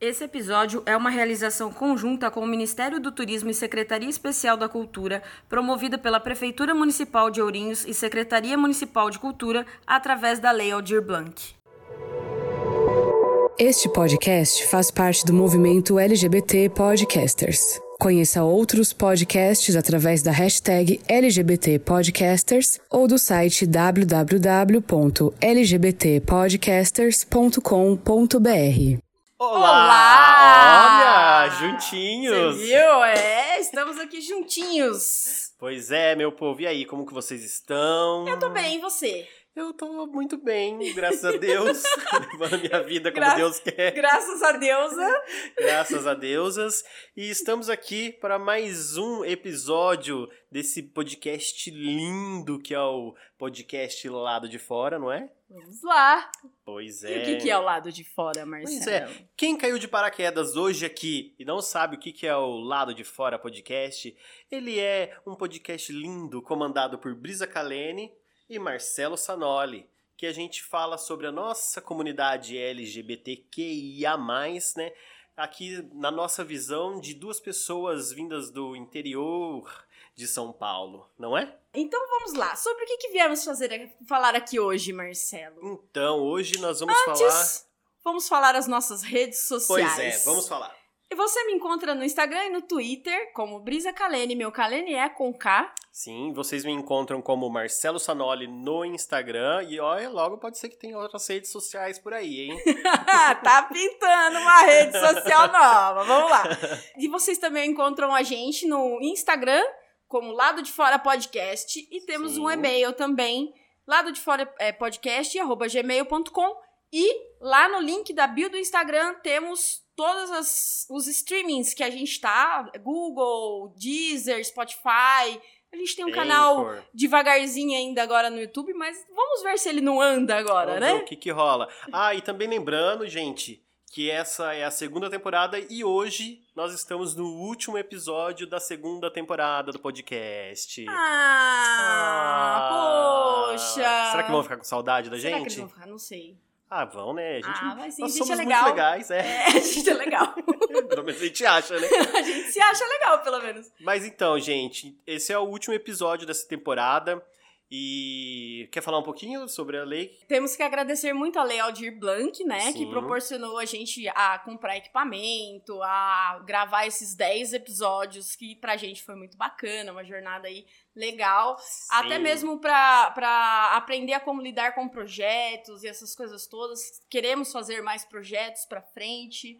Esse episódio é uma realização conjunta com o Ministério do Turismo e Secretaria Especial da Cultura, promovida pela Prefeitura Municipal de Ourinhos e Secretaria Municipal de Cultura, através da Lei Aldir Blanc. Este podcast faz parte do movimento LGBT Podcasters. Conheça outros podcasts através da hashtag LGBT Podcasters ou do site www.lgbtpodcasters.com.br. Olá! Olá! Olha, juntinhos! Você viu? É, estamos aqui juntinhos. Pois é, meu povo, e aí, como que vocês estão? Eu tô bem, e você? Eu tô muito bem, graças a Deus, levando a minha vida como Gra- Deus quer, Graças a deusa. graças a deusas. E estamos aqui para mais um episódio desse podcast lindo que é o podcast Lado de Fora, não é? Vamos lá. Pois E é. o que, que é o lado de fora, Marcelo? Pois é. Quem caiu de paraquedas hoje aqui e não sabe o que que é o Lado de Fora podcast, ele é um podcast lindo comandado por Brisa Kalene e Marcelo Sanoli, que a gente fala sobre a nossa comunidade LGBTQIA+, né? Aqui na nossa visão de duas pessoas vindas do interior de São Paulo, não é? Então vamos lá. Sobre o que, que viemos fazer, falar aqui hoje, Marcelo? Então, hoje nós vamos falar... Antes, vamos falar as nossas redes sociais. Pois é, vamos falar. E você me encontra no Instagram e no Twitter como Brisa Kalene. Meu Kalene é com K. Sim, vocês me encontram como Marcelo Sanoli no Instagram e olha, logo pode ser que tenha outras redes sociais por aí, hein? tá pintando uma rede social nova. Vamos lá. E vocês também encontram a gente no Instagram como Lado de Fora Podcast e temos Sim. um e-mail também, lado de fora é, podcast arroba gmail.com e lá no link da bio do Instagram temos todos as, os streamings que a gente tá, Google, Deezer, Spotify. A gente tem um canal Anchor. devagarzinho ainda agora no YouTube, mas vamos ver se ele não anda agora, Vamos né? o que que rola. Ah, e também lembrando, gente, que essa é a segunda temporada e hoje nós estamos no último episódio da segunda temporada do podcast. Ah, poxa. Será que vão ficar com saudade da Será que eles gente? vão ficar? Não sei. Ah, vão, né? A gente, Ah, vai sim, nós a gente somos é muito legal. legais, é. É, a gente é legal. Pelo menos a gente acha, né? a gente se acha legal, pelo menos. Mas então, gente, esse é o último episódio dessa temporada. E quer falar um pouquinho sobre a lei? Temos que agradecer muito a Lei Aldir Blanc, né? Que Sim. proporcionou a gente a comprar equipamento, a gravar esses 10 episódios, que pra gente foi muito bacana, uma jornada aí legal. Até Sim. mesmo pra pra aprender a como lidar com projetos e essas coisas todas. Queremos fazer mais projetos pra frente.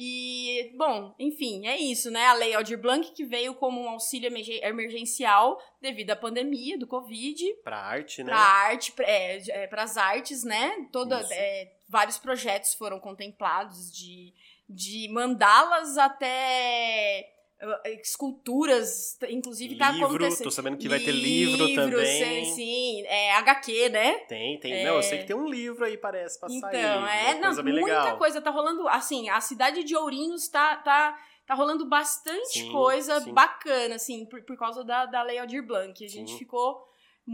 E, bom, enfim, é isso, né? A Lei Aldir Blanc que veio como um auxílio emergen- emergencial devido à pandemia do Covid Pra arte, né? para arte, pra- é, é, pras artes, né? Toda, é, vários projetos foram contemplados de, de mandalas até esculturas, inclusive tá livro, acontecendo. tô sabendo que vai ter livro também. Sim, sim, é HQ, né? Tem, tem. É. Não, eu sei que tem um livro aí, parece, pra Então, sair. é, uma não, muita legal. coisa tá rolando, assim, a cidade de Ourinhos tá, tá, tá rolando bastante Sim, coisa sim. bacana, assim, por, por causa da, da Lei Aldir Blanc. A gente Sim. ficou,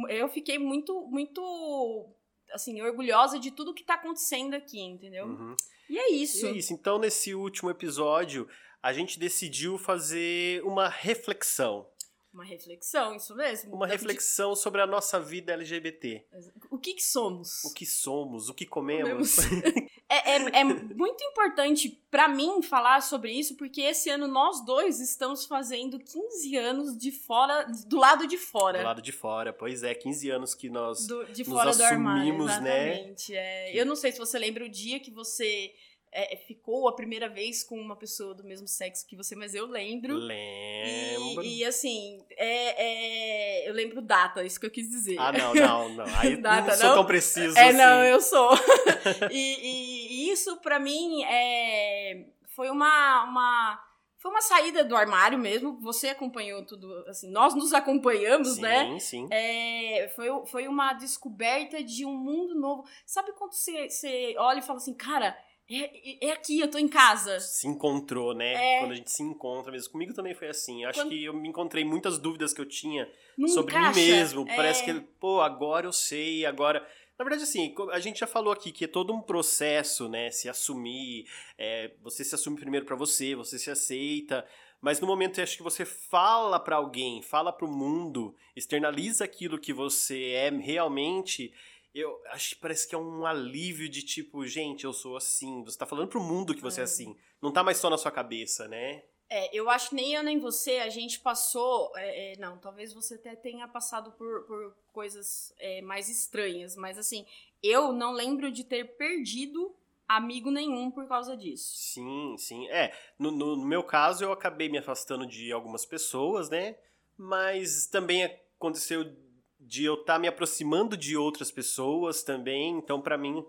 eu fiquei muito, muito, assim, orgulhosa de tudo que tá acontecendo aqui, entendeu? Uhum. E é isso. E é isso. Então, nesse último episódio, a gente decidiu fazer uma reflexão. Uma reflexão, isso mesmo. Uma reflexão sobre a nossa vida LGBT. O que que somos? O que somos, o que comemos. É, é, é muito importante pra mim falar sobre isso, porque esse ano nós dois estamos fazendo 15 anos de fora, do lado de fora. Do lado de fora, pois é, 15 anos que nós. Do- de nos fora do armário, assumimos, né? exatamente. É, Que- Eu não sei se você lembra o dia que você é, ficou a primeira vez com uma pessoa do mesmo sexo que você, mas eu lembro. Lembro. E, e, assim, é, é- eu lembro data, isso que eu quis dizer. Ah, não, não, não. Aí Data, não sou não? tão preciso É, assim. não, eu sou. e, e- isso, pra mim, é, foi uma, uma. Foi uma saída do armário mesmo. Você acompanhou tudo, assim, nós nos acompanhamos, sim, né? Sim, É, foi, foi uma descoberta de um mundo novo. Sabe quando você, você olha e fala assim, cara, é, é aqui, eu tô em casa. Se encontrou, né? É. Quando a gente se encontra mesmo. Comigo também foi assim. Acho Quando- que eu me encontrei muitas dúvidas que eu tinha Não sobre encaixa. mim mesmo. É. Parece que, pô, agora eu sei, agora. Na verdade, assim, a gente já falou aqui que é todo um processo, né? Se assumir, é, você se assume primeiro para você, você se aceita, mas no momento acho que você fala para alguém, fala para o mundo, externaliza aquilo que você é realmente, eu acho que parece que é um alívio de tipo, gente, eu sou assim. Você tá falando pro mundo que você é, é assim. Não tá mais só na sua cabeça, né? É, eu acho que nem eu nem você, a gente passou. É, é, não, talvez você até tenha passado por, por coisas é, mais estranhas, mas assim, eu não lembro de ter perdido amigo nenhum por causa disso. Sim, sim. É, no, no, no meu caso, eu acabei me afastando de algumas pessoas, né? Mas também aconteceu de eu estar tá me aproximando de outras pessoas também, então para mim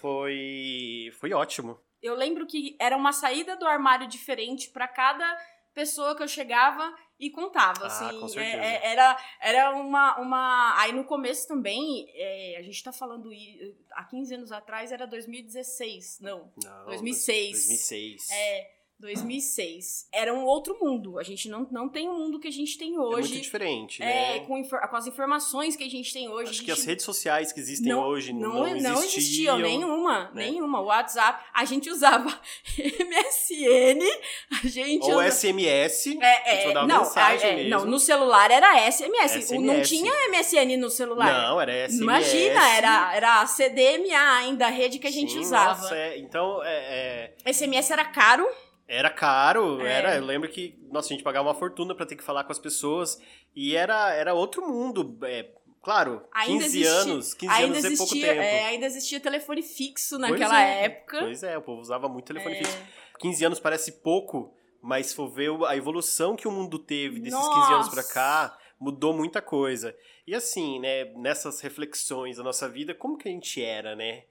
foi foi ótimo. Eu lembro que era uma saída do armário diferente para cada pessoa que eu chegava e contava, ah, assim, com é, é, era, era uma, uma... Aí no começo também, é, a gente tá falando, há 15 anos atrás era 2016, não, não 2006. 2006. É, 2006. Era um outro mundo. A gente não, não tem o mundo que a gente tem hoje. É muito diferente, né? É, com, com as informações que a gente tem hoje. Acho gente... que as redes sociais que existem não, hoje não, não, existiam. Não existiam, nenhuma. Né? Nenhuma. WhatsApp, a gente usava MSN, a gente... Ou. SMS, é, é, não, é, não, no celular era SMS. SMS. Não tinha MSN no celular. Não, era SMS. Imagina, era, era CDMA ainda, a rede que a gente Sim, usava. Nossa, é, então... É, SMS era caro. Era caro, é. era. Eu lembro que, nossa, a gente pagava uma fortuna para ter que falar com as pessoas. E era, era outro mundo. É, claro, ainda 15 existia, anos. 15 ainda anos existia, é pouco tempo. É, ainda existia telefone fixo naquela é, época. Pois é, o povo usava muito telefone é. fixo. 15 anos parece pouco, mas se for ver a evolução que o mundo teve desses nossa. 15 anos pra cá, mudou muita coisa. E assim, né, nessas reflexões da nossa vida, como que a gente era, né?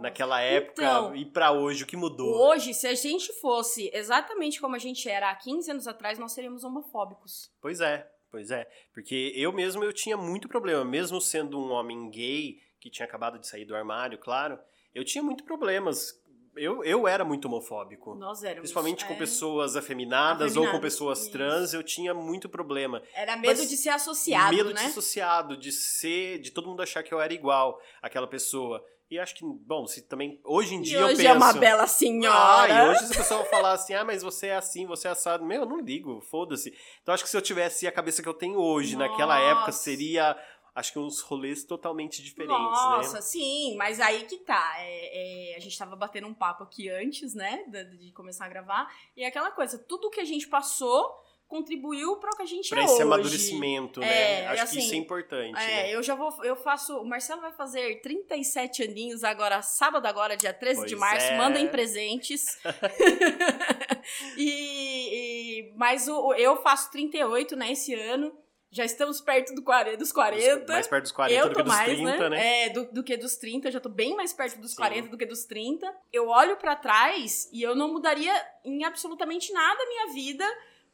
Naquela época então, e para hoje, o que mudou? Hoje, se a gente fosse exatamente como a gente era há 15 anos atrás, nós seríamos homofóbicos. Pois é, pois é. Porque eu mesmo eu tinha muito problema, mesmo sendo um homem gay, que tinha acabado de sair do armário, claro, eu tinha muito problemas. Eu, eu era muito homofóbico. Nós éramos. Principalmente é... com pessoas afeminadas, afeminadas, ou com pessoas isso. trans, eu tinha muito problema. Era medo Mas de ser associado, medo né? de ser associado, de ser, de todo mundo achar que eu era igual àquela pessoa. E acho que, bom, se também. Hoje em dia e hoje eu penso. é uma bela senhora. Ah, e hoje se a pessoa falar assim, ah, mas você é assim, você é assado. Meu, eu não ligo, foda-se. Então acho que se eu tivesse a cabeça que eu tenho hoje, Nossa. naquela época, seria. Acho que uns rolês totalmente diferentes, Nossa, né? Nossa, sim, mas aí que tá. É, é, a gente tava batendo um papo aqui antes, né, de, de começar a gravar. E é aquela coisa, tudo que a gente passou contribuiu para o que a gente pra é esse hoje. amadurecimento, né? É, Acho assim, que isso é importante. É, né? eu já vou, eu faço, o Marcelo vai fazer 37 aninhos agora, sábado agora, dia 13 pois de março, é. mandem presentes. e, e, mas o, eu faço 38, né, esse ano. Já estamos perto do 40, dos 40. Mais perto dos 40 eu do que dos mais, 30, né? né? É, do, do, que dos 30. Já tô bem mais perto dos Sim. 40 do que dos 30. Eu olho para trás e eu não mudaria em absolutamente nada a minha vida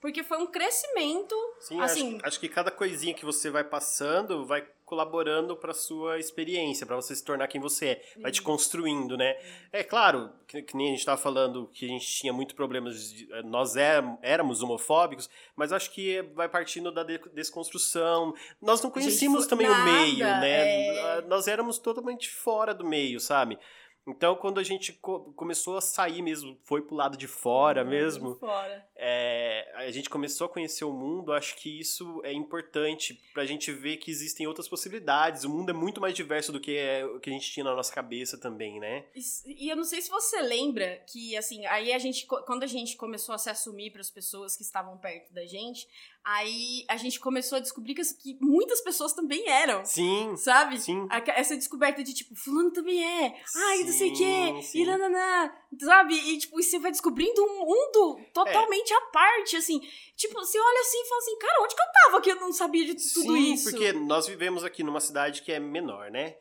porque foi um crescimento. Sim, assim, acho, acho que cada coisinha que você vai passando vai colaborando para sua experiência, para você se tornar quem você é, vai te construindo, né? É claro, que, que nem a gente estava falando que a gente tinha muito problemas, de, eh, nós é, éramos homofóbicos, mas acho que vai partindo da desconstrução. Nós não conhecíamos também nada, o meio, né? É... Nós éramos totalmente fora do meio, sabe? Então, quando a gente co começou a sair mesmo, foi pro lado de fora uhum, mesmo, fora. É, a gente começou a conhecer o mundo, acho que isso é importante pra gente ver que existem outras possibilidades. O mundo é muito mais diverso do que é, o que a gente tinha na nossa cabeça também, né? E, e eu não sei se você lembra que, assim, aí a gente, quando a gente começou a se assumir para as pessoas que estavam perto da gente, Aí a gente começou a descobrir que, que, muitas pessoas também eram. Sim. Sabe? Sim. essa descoberta de tipo, fulano também é. Ai, sim, não sei o quê. Sim. E nananã. Sabe? E tipo, você vai descobrindo um mundo totalmente é. à parte, assim. Tipo, você olha assim e fala assim, cara, onde que eu tava que eu não sabia de tudo sim, isso? porque nós vivemos aqui numa cidade que é menor, né?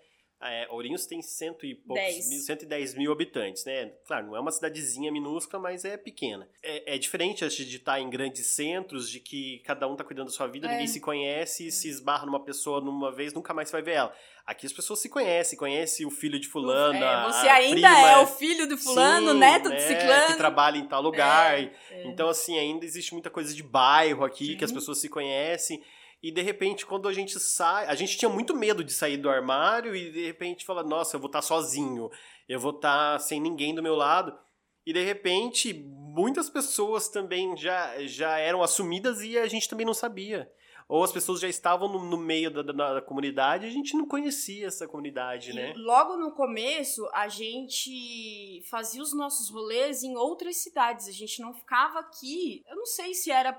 É, Ourinhos tem cento e poucos, Dez. mil, 110 mil habitantes, né? Claro, não é uma cidadezinha minúscula, mas é pequena. É, é diferente de estar em grandes centros, de que cada um tá cuidando da sua vida, É. ninguém se conhece, se esbarra numa pessoa numa vez, nunca mais vai ver ela. Aqui as pessoas se conhecem, conhece o filho de fulano, É, você ainda prima, é o filho de fulano, Sim, neto né, ciclano. Que trabalha em tal lugar. É, é. Então, assim, ainda existe muita coisa de bairro aqui, que as Sim. pessoas se conhecem. E de repente, quando a gente sai, a gente tinha muito medo de sair do armário e de repente fala, nossa, eu vou estar sozinho, eu vou estar sem ninguém do meu lado. E de repente, muitas pessoas também já, já eram assumidas e a gente também não sabia. Ou as pessoas já estavam no, no meio da, da, da, comunidade e a gente não conhecia essa comunidade, E né? logo no começo, a gente fazia os nossos rolês em outras cidades. A gente não ficava aqui. Eu não sei se era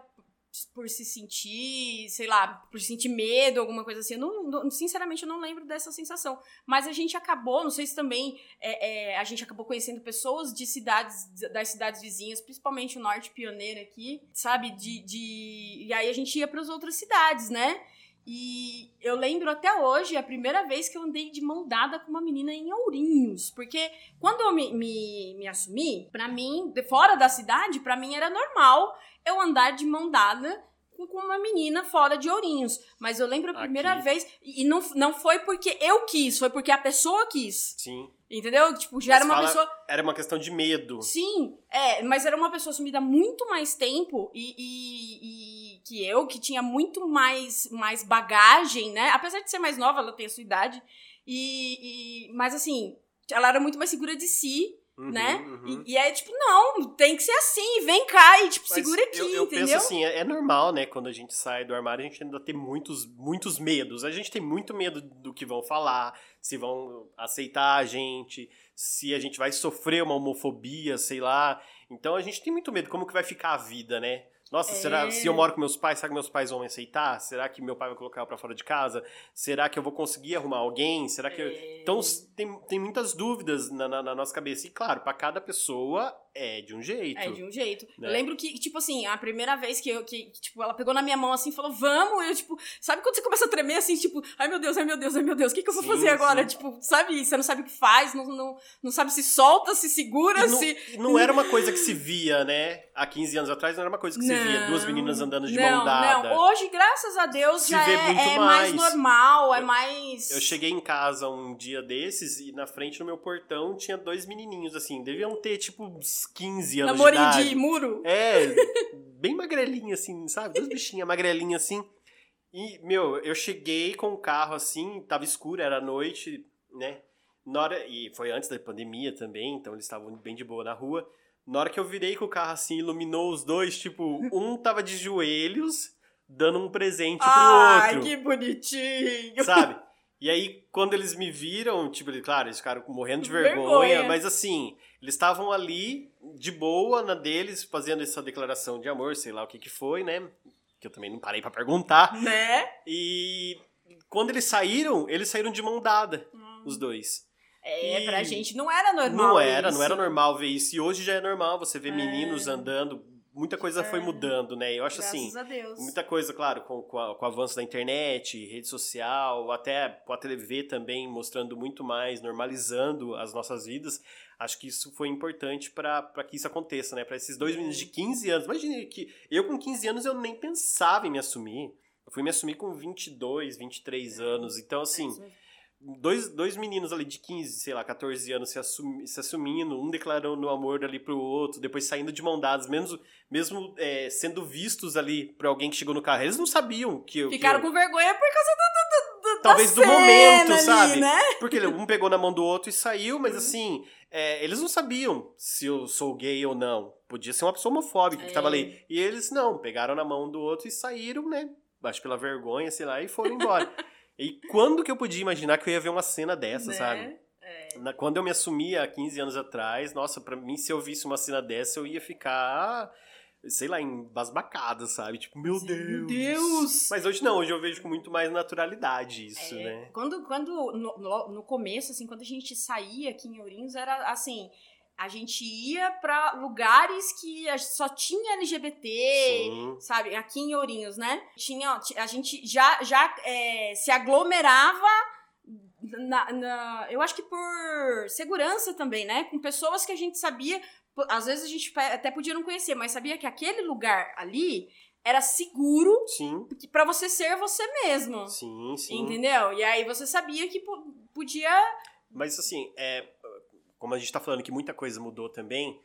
por se sentir, sei lá, por sentir medo, alguma coisa assim. Eu não, não- sinceramente, eu não lembro dessa sensação. Mas a gente acabou, não sei se também é, é, a gente acabou conhecendo pessoas de cidades, das cidades vizinhas, principalmente o norte pioneiro aqui, sabe? De, de... E aí a gente ia para as outras cidades, né? E eu lembro até hoje a primeira vez que eu andei de mão dada com uma menina em Ourinhos. Porque quando eu me, me, me assumi, pra mim, fora da cidade, pra mim era normal eu andar de mão dada com uma menina fora de Ourinhos. Mas eu lembro a primeira Aqui. vez, e não, não foi porque eu quis, foi porque a pessoa quis. Sim. Entendeu? Tipo, já Mas era uma fala- pessoa. Era uma questão de medo. Sim, é, mas era uma pessoa sumida há muito mais tempo e, e- e que eu, que tinha muito mais, mais bagagem, né? Apesar de ser mais nova, ela tem a sua idade. E, e- mas assim, ela era muito mais segura de si, Uhum, né? uhum. E, e é tipo, não, tem que ser assim, vem cá e tipo, Mas segura aqui, eu, eu entendeu? penso assim, é, é normal, né? Quando a gente sai do armário, a gente ainda tem muitos, muitos medos. A gente tem muito medo do que vão falar, se vão aceitar a gente, se a gente vai sofrer uma homofobia, sei lá. Então a gente tem muito medo. Como que vai ficar a vida, né? Nossa, É. será se eu moro com meus pais, será que meus pais vão me aceitar? Será que meu pai vai colocar eu pra fora de casa? Será que eu vou conseguir arrumar alguém? Será que eu... É. Então s- tem, tem muitas dúvidas na, na- na nossa cabeça. E claro, pra cada pessoa é de um jeito. É, de um jeito. né? Eu lembro que, tipo assim, a primeira vez que eu, que, tipo, ela pegou na minha mão assim e falou, vamos, eu, tipo, sabe quando você começa a tremer assim, tipo, ai meu Deus, ai meu Deus, ai meu Deus, o que, que eu vou Sim, fazer agora? sim. Tipo, sabe, você não sabe o que faz, não, não, não sabe se solta, se segura, não, se. não era uma coisa que se via, né? Há 15 anos atrás não era uma coisa que se via. Duas meninas andando de não, mão dada. Não, hoje, graças a Deus, Se já é, é mais. mais. normal, é Eu- mais. Eu cheguei em casa um dia desses e na frente do meu portão tinha dois menininhos, assim. Deviam ter, tipo, uns 15 anos Namorinho de idade. de muro. É, bem magrelinha, assim, sabe? Duas bichinhas magrelinhas, assim. E, meu, eu cheguei com o carro, assim, tava escuro, era noite, né? Na hora, e foi antes da pandemia também, então eles estavam bem de boa na rua. Na hora que eu virei com o carro, assim, iluminou os dois, tipo, um tava de joelhos, dando um presente pro Ai, outro, que bonitinho. sabe? E aí, quando eles me viram, tipo, claro, eles ficaram morrendo de Vergonha. vergonha, mas assim, eles estavam ali, de boa, na deles, fazendo essa declaração de amor, sei lá o que que foi, né? Que eu também não parei pra perguntar. Né? E quando eles saíram, eles saíram de mão dada, os dois. É, E- pra gente não era normal. Não era, isso. não era normal ver isso. E hoje já é normal você ver É. meninos andando. Muita coisa foi É. mudando, né? Eu acho Graças assim, a Deus. Muita coisa, claro, com, com, a- com o avanço da internet, rede social, até com a TV também mostrando muito mais, normalizando as nossas vidas. Acho que isso foi importante para que isso aconteça, né? Para esses dois meninos de 15 anos. Imagine que eu com 15 anos eu nem pensava em me assumir. Eu fui me assumir com 22, 23 anos. Então, assim, dois, dois meninos ali de 15, sei lá, 14 anos se, assumi- se assumindo, um declarando amor ali pro outro, depois saindo de mão dadas, mesmo, mesmo é, sendo vistos ali por alguém que chegou no carro. Eles não sabiam que eu. que Ficaram eu- com vergonha por causa do, do, do, Talvez do momento, ali, sabe? né? Porque um pegou na mão do outro e saiu, Uhum. mas assim, é, eles não sabiam se eu sou gay ou não. Podia ser uma pessoa homofóbica que tava É. ali. E eles não, pegaram na mão do outro e saíram, né? Acho pela vergonha, sei lá, e foram embora. e quando que eu podia imaginar que eu ia ver uma cena dessa, Né? sabe? Na- quando eu me assumi há 15 anos atrás, nossa, pra mim, se eu visse uma cena dessa, eu ia ficar, sei lá, embasbacado, sabe? Tipo, meu Sim, Deus. meu Deus. Mas hoje não, hoje eu vejo com muito mais naturalidade isso, É, né? Quando, quando no, no- no começo, assim, quando a gente saía aqui em Ourinhos, era assim, a gente ia pra lugares que só tinha LGBT, Sim. sabe? Aqui em Ourinhos, né? Tinha, ti- a gente já, já é, se aglomerava na, na- eu acho que por segurança também, né? Com pessoas que a gente sabia, às vezes a gente até podia não conhecer, mas sabia que aquele lugar ali era seguro Sim, para você ser você mesmo. sim, sim. Entendeu? E aí você sabia que po- podia. Mas assim, é, como a gente tá falando que muita coisa mudou também,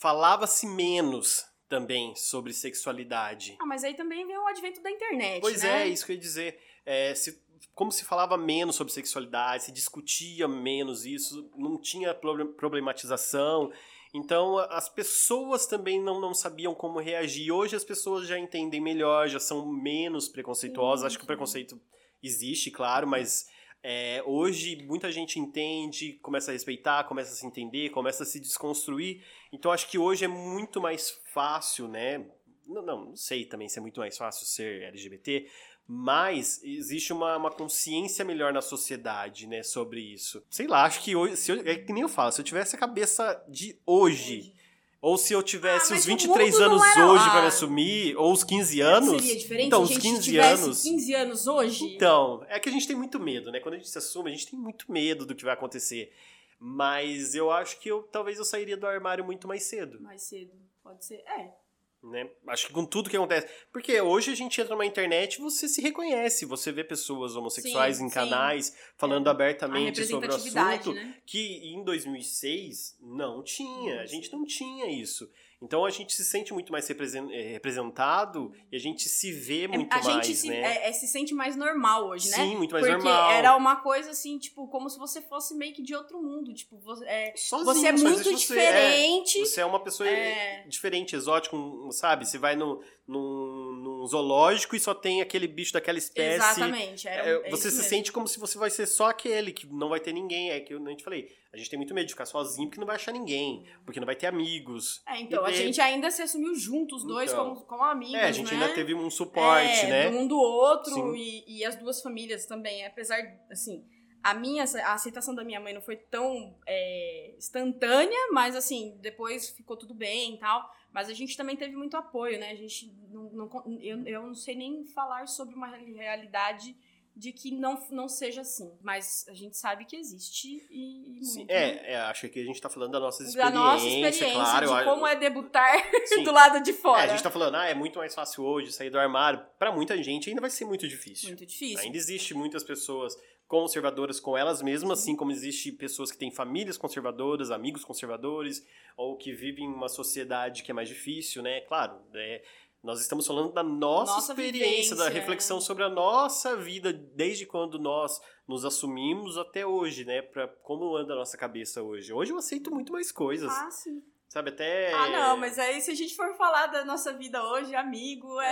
falava-se menos também sobre sexualidade. Ah, mas aí também vem o advento da internet, Pois né? é, isso que eu ia dizer. É, se- como se falava menos sobre sexualidade, se discutia menos isso, não tinha proble- problematização. Então, as pessoas também não, não sabiam como reagir. Hoje as pessoas já entendem melhor, já são menos preconceituosas. Sim, Acho que o preconceito existe, claro, mas é, hoje muita gente entende, começa a respeitar, começa a se entender, começa a se desconstruir. Então, acho que hoje é muito mais fácil, né? Não, não, não sei também se é muito mais fácil ser LGBT, mas existe uma, uma consciência melhor na sociedade, né, sobre isso. Sei lá, acho que hoje, se eu, é que nem eu falo, se eu tivesse a cabeça de hoje, ou se eu tivesse Ah, os mas o 23 mundo não anos hoje pra me assumir, ou os 15 anos. Seria diferente então, se os a gente 15 tivesse anos. 15 anos hoje? Então, é que a gente tem muito medo, né? Quando a gente se assume, a gente tem muito medo do que vai acontecer. Mas eu acho que eu talvez eu sairia do armário muito mais cedo, Mais cedo, pode ser. É. né? Acho que com tudo que acontece. Porque hoje a gente entra numa internet e você se reconhece, você vê pessoas homossexuais Sim, em sim. canais falando A abertamente sobre o assunto, né? que em 2006 não tinha, a gente não tinha isso. Então a gente se sente muito mais eh, representado e a gente se vê muito É, a mais, gente se, né? é- é, se sente mais normal hoje, né? Sim, muito mais Porque normal. era uma coisa assim, tipo, como se você fosse meio que de outro mundo. Tipo, você é, Sozinho, você é muito você, é. diferente. Você é uma pessoa É. diferente, exótica, um- sabe? Você vai no, num, num zoológico e só tem aquele bicho daquela espécie. Exatamente. Era, É, é você se mesmo. sente como se você vai ser só aquele, que não vai ter ninguém. É que eu nem te falei. A gente tem muito medo de ficar sozinho porque não vai achar ninguém, porque não vai ter amigos. É, então, E a gente ainda se assumiu juntos, os dois, Então. como, como amigos, É, a gente né? ainda teve um suporte, é, né? um do outro e, e as duas famílias também. Apesar, assim, a minha a aceitação da minha mãe não foi tão é, instantânea, mas assim, depois ficou tudo bem e tal. Mas a gente também teve muito apoio, né? A gente não, não eu, eu não sei nem falar sobre uma realidade de que não, não seja assim. Mas a gente sabe que existe e, e Sim, muito, é, é, acho que a gente tá falando da nossa da experiência, nossa experiência, claro. de como é debutar Sim. do lado de É, fora. a gente tá falando, ah, é muito mais fácil hoje sair do armário. Pra muita gente ainda vai ser muito difícil. Muito difícil. Ainda existe muitas pessoas conservadoras com elas mesmas, assim como existe pessoas que têm famílias conservadoras, amigos conservadores, ou que vivem uma sociedade que é mais difícil, né? Claro, é, nós estamos falando da nossa, Nossa experiência, da vivência. reflexão sobre a nossa vida, desde quando nós nos assumimos até hoje, né? Pra como anda a nossa cabeça hoje. Hoje eu aceito muito mais coisas, Ah, sim. sabe? Até... Ah, não, mas aí se a gente for falar da nossa vida hoje, amigo, é,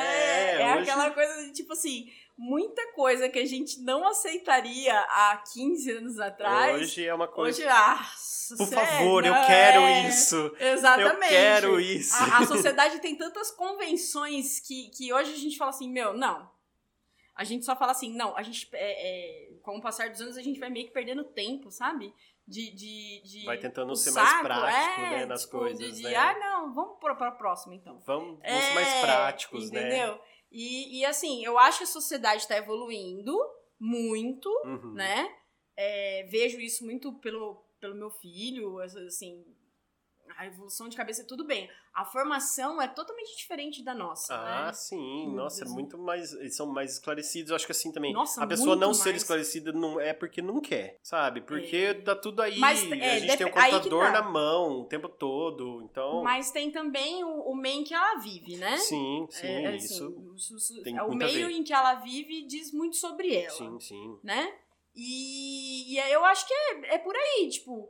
É, é, hoje- aquela coisa de tipo assim, muita coisa que a gente não aceitaria há 15 anos atrás. Hoje é uma coisa... Hoje, ah, Por sério, favor, eu é, quero isso! Exatamente. Eu quero isso! A, a sociedade tem tantas convenções que, que hoje a gente fala assim, meu, não. A gente só fala assim, não, a gente, é, é, com o passar dos anos, a gente vai meio que perdendo tempo, sabe? De, de, de Vai tentando ser mais saco, prático, é, né, nas tipo, coisas, de, né? ah, não, vamos pra, pra próxima, então. Vamos, vamos É, ser mais práticos, né? Entendeu? E, e assim, eu acho que a sociedade está evoluindo muito, Uhum. né? É, vejo isso muito pelo, pelo meu filho, assim, a evolução de cabeça, tudo bem. A formação é totalmente diferente da nossa, Ah, né? sim. Meu Nossa, é muito mais. Eles são mais esclarecidos. Eu acho que assim também. Nossa, a pessoa não ser mais. esclarecida não é porque não quer, sabe? Porque É. tá tudo aí. Mas, a é, gente tem um dep- aí que computador tá. na mão o tempo todo. Então. Mas tem também o, o meio em que ela vive, né? Sim, sim, É, assim, isso. isso- isso- tem é o a meio em que ela vive diz muito sobre ela. Sim, sim. né? E, e eu acho que é, é por aí, tipo,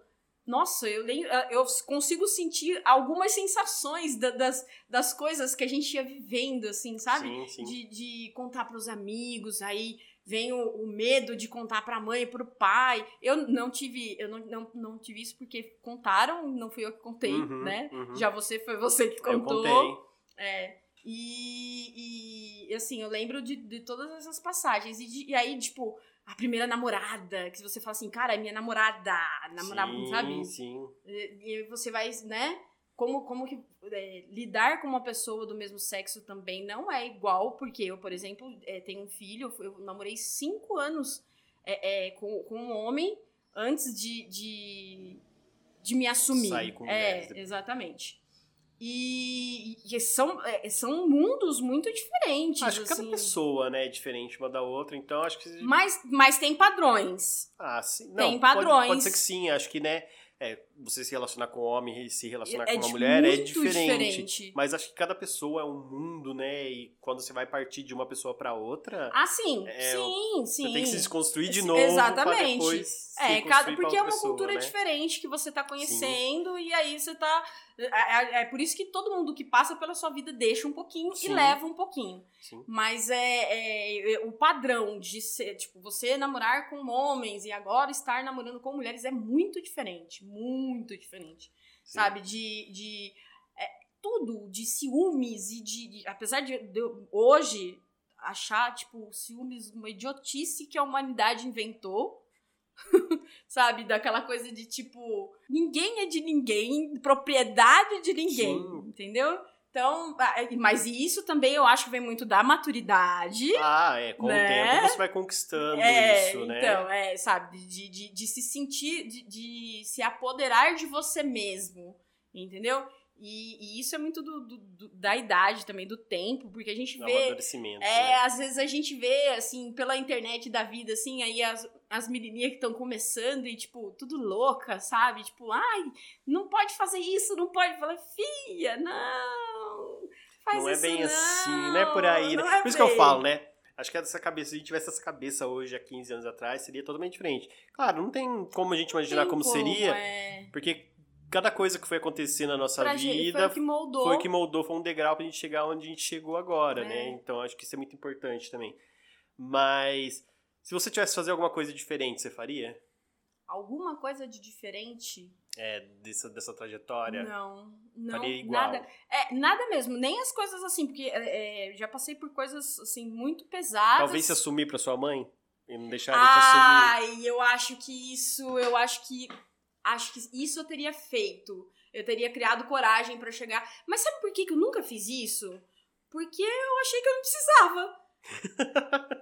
nossa, eu, nem- eu consigo sentir algumas sensações da- das, das coisas que a gente ia vivendo, assim, sabe? Sim, sim. De, de contar pros amigos, aí vem o, o medo de contar pra mãe e pro pai. Eu não tive, eu não, não, não tive isso porque contaram, não fui eu que contei, Uhum, né? uhum. Já você foi você que Eu contou. contei. É. E, e, assim, eu lembro de, de todas essas passagens. E, de- e aí, tipo, a primeira namorada, que você fala assim, cara, é minha namorada, namorada, sim, sabe? Sim. E, e você vai, né? Como, como que é, lidar com uma pessoa do mesmo sexo também não é igual, porque eu, por exemplo, é, tenho um filho, eu, namorei cinco anos é, é, com, com um homem antes de, de, de me assumir. Sair com é, mulheres exatamente. E, e são, é, são mundos muito diferentes. Acho que cada assim. pessoa, né, é diferente uma da outra, então acho que. Mas, mas tem padrões. Ah, sim. Não, Tem pode- padrões. Pode, ser que sim, acho que, né? é, você se relacionar com um homem e se relacionar É com uma mulher é diferente. diferente. Mas acho que cada pessoa é um mundo, né? E quando você vai partir de uma pessoa pra outra, Ah, sim, É, sim, sim. você tem que se desconstruir de novo exatamente. É, cada, porque é uma pessoa, cultura né? diferente que você tá conhecendo e aí você tá. É, é- é por isso que todo mundo que passa pela sua vida deixa um pouquinho Sim. e leva um pouquinho. Sim. Mas é, é- é- o padrão de ser, tipo, você namorar com homens e agora estar namorando com mulheres é muito diferente. Muito diferente. Sim. Sabe? De. de é, tudo, de ciúmes e de. de- apesar de, de hoje achar, tipo, ciúmes uma idiotice que a humanidade inventou. Sabe? Daquela coisa de tipo, ninguém é de ninguém, propriedade de ninguém. Sim. Entendeu? Então, ah, mas isso também eu acho que vem muito da maturidade. Ah, é, com Né? o tempo você vai conquistando É, isso, né? então, é, sabe, de, de, de se sentir, de, de se apoderar de você mesmo, entendeu? E, e isso é muito do, do- do- da idade também, do tempo, porque a gente vê. É, né? às vezes a gente vê, assim, pela internet da vida, assim, aí as, as menininhas que estão começando e, tipo, tudo louca, sabe? Tipo, ai, não pode fazer isso, não pode. Fala, filha, não. Faz Não é isso bem não, assim, não é por aí, né? não é Por isso que eu bem. falo, né? Acho que essa cabeça, se a gente tivesse essa cabeça hoje, há 15 anos atrás, seria totalmente diferente. Claro, não tem como a gente imaginar Tem como, seria, é. porque cada coisa que foi acontecer na nossa Pra vida foi o que moldou. foi o que moldou, foi um degrau pra gente chegar onde a gente chegou agora, É. né? Então acho que isso é muito importante também. Mas se você tivesse que fazer alguma coisa diferente, você faria? Alguma coisa de diferente? É, dessa, dessa trajetória? Não, não, Faria igual. nada. É, nada mesmo, nem as coisas assim, porque é, é, já passei por coisas, assim, muito pesadas. Talvez se assumir pra sua mãe e não deixar ela te assumir. Ai, eu acho que isso, eu acho que acho que isso eu teria feito. Eu teria criado coragem pra chegar. Mas sabe por que, que eu nunca fiz isso? Porque eu achei que eu não precisava.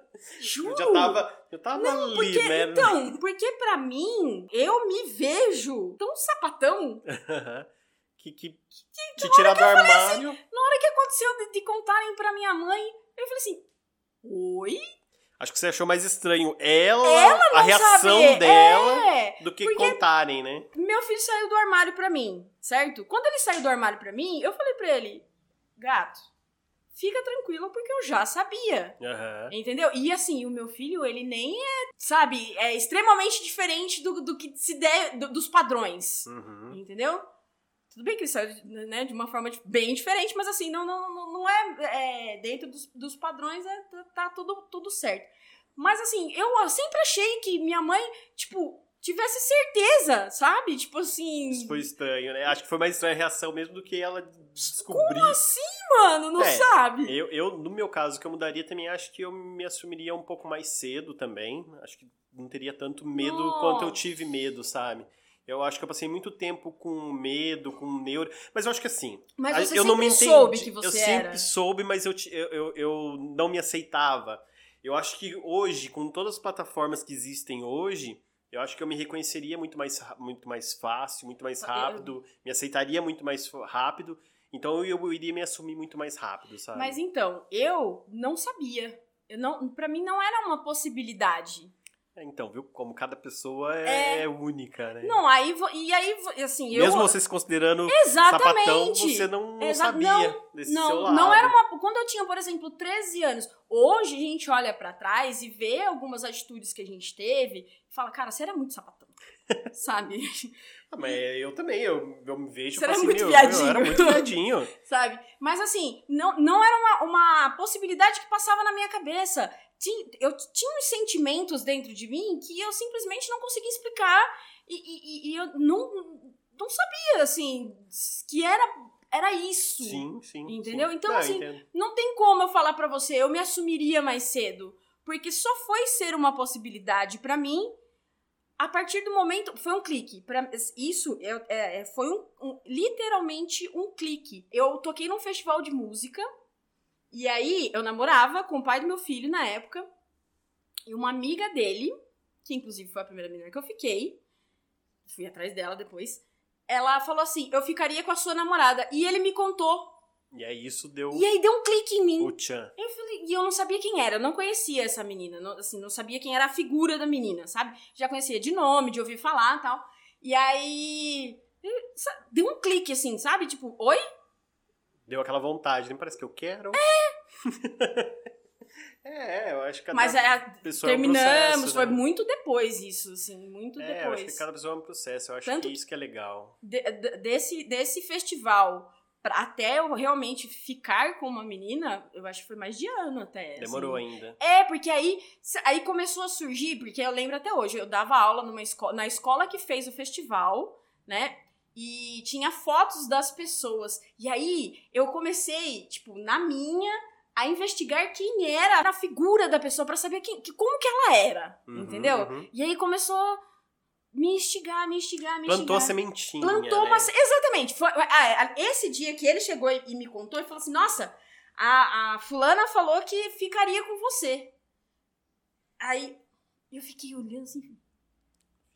Juro. Eu já tava, eu tava Não, ali, porque, né? então, porque pra mim, eu me vejo tão sapatão. que, que te tirar do armário. O que aconteceu de, de contarem pra minha mãe? Eu falei assim, oi? Acho que você achou mais estranho ela, a Não reação saber. dela, É, do que contarem, né? meu filho saiu do armário pra mim, certo? Quando ele saiu do armário pra mim, eu falei pra ele, gato, fica tranquilo porque eu já sabia. Aham. Entendeu? E assim, o meu filho, ele nem é, sabe, é extremamente diferente do, do que se der, do- dos padrões. Uhum. Entendeu? Tudo bem que ele saiu né, de uma forma bem diferente, mas assim, não, não, não, não é, é, Dentro dos, dos padrões, é, tá- tá tudo, tudo certo. Mas assim, eu sempre achei que minha mãe, tipo, tivesse certeza, sabe? Tipo assim. Isso foi estranho, né? Acho que foi mais estranha a reação mesmo do que ela descobrir. Mano, não É, sabe? Eu, eu, no meu caso, que eu mudaria também, acho que eu me assumiria um pouco mais cedo também. Acho que não teria tanto medo Nossa. quanto eu tive medo, sabe? Eu acho que eu passei muito tempo com medo, com neuro. Mas eu acho que assim. Mas você eu não me sempre entendi. soube que eu você sempre era. soube, mas eu, ti- eu, eu, eu não me aceitava. Eu acho que hoje, com todas as plataformas que existem hoje, eu acho que eu me reconheceria muito mais, muito mais fácil, muito mais Eu- rápido, me aceitaria muito mais rápido. Então eu, eu iria me assumir muito mais rápido, sabe? Mas então, eu não sabia. Eu não, para mim não era uma possibilidade. É, Então, viu? Como cada pessoa é, única, né? Não, aí e aí assim, eu Mesmo você se considerando sapatão, Exatamente. você não, não Exa- sabia desse seu Não, lado. não era uma. Quando eu tinha, por exemplo, 13 anos. Hoje a gente olha pra trás e vê algumas atitudes que a gente teve e fala, cara, você era muito sapatão. Sabe? Ah, mas eu também, eu, eu me vejo Você era assim, muito meu, viadinho. eu era muito viadinho. Sabe? Mas assim, não, não era uma, uma possibilidade que passava na minha cabeça. Tinha, eu tinha uns sentimentos dentro de mim que eu simplesmente não conseguia explicar e, e- e- eu não, não sabia, assim, que era, era isso. Sim, sim. Entendeu? sim. Então, Não, eu assim. Não tem como eu falar pra você, eu me assumiria mais cedo. Porque só foi ser uma possibilidade pra mim a partir do momento. Foi um clique. Pra, isso eu- é, é, foi um, um- literalmente um clique. Eu toquei num festival de música. E aí eu namorava com o pai do meu filho na época. E uma amiga dele, que inclusive foi a primeira menina que eu fiquei. Fui atrás dela depois. Ela falou assim: eu ficaria com a sua namorada. E ele me contou. E aí isso deu E aí deu um clique em mim. o tchan. Eu falei, e eu não sabia quem era, eu não conhecia essa menina, não, assim, não sabia quem era a figura da menina, sabe? Já conhecia de nome, de ouvir falar e tal. E aí deu um clique assim, sabe? Tipo, oi? Deu aquela vontade, nem parece que eu quero. É! é, eu acho que cada Mas é, pessoa é um terminamos, processo, foi né? muito depois isso, assim, muito É, eu depois. acho que cada pessoa é um processo. Eu acho Tanto que isso que é legal. de- de- desse, desse festival até eu realmente ficar com uma menina, eu acho que foi mais de ano até. assim. Demorou ainda. É, porque aí, aí começou a surgir, porque eu lembro até hoje, eu dava aula numa escola, na escola que fez o festival, né? E tinha fotos das pessoas. E aí eu comecei, tipo, na minha, a investigar quem era a figura da pessoa pra saber quem, que, como que ela era, Uhum, entendeu? uhum. E aí começou me instigar, me instigar, me Plantou a instigar. sementinha. Plantou né? uma. Exatamente. Foi, ah, esse dia que ele chegou e e me contou, ele falou assim: Nossa, a, a fulana falou que ficaria com você. Aí eu fiquei olhando assim: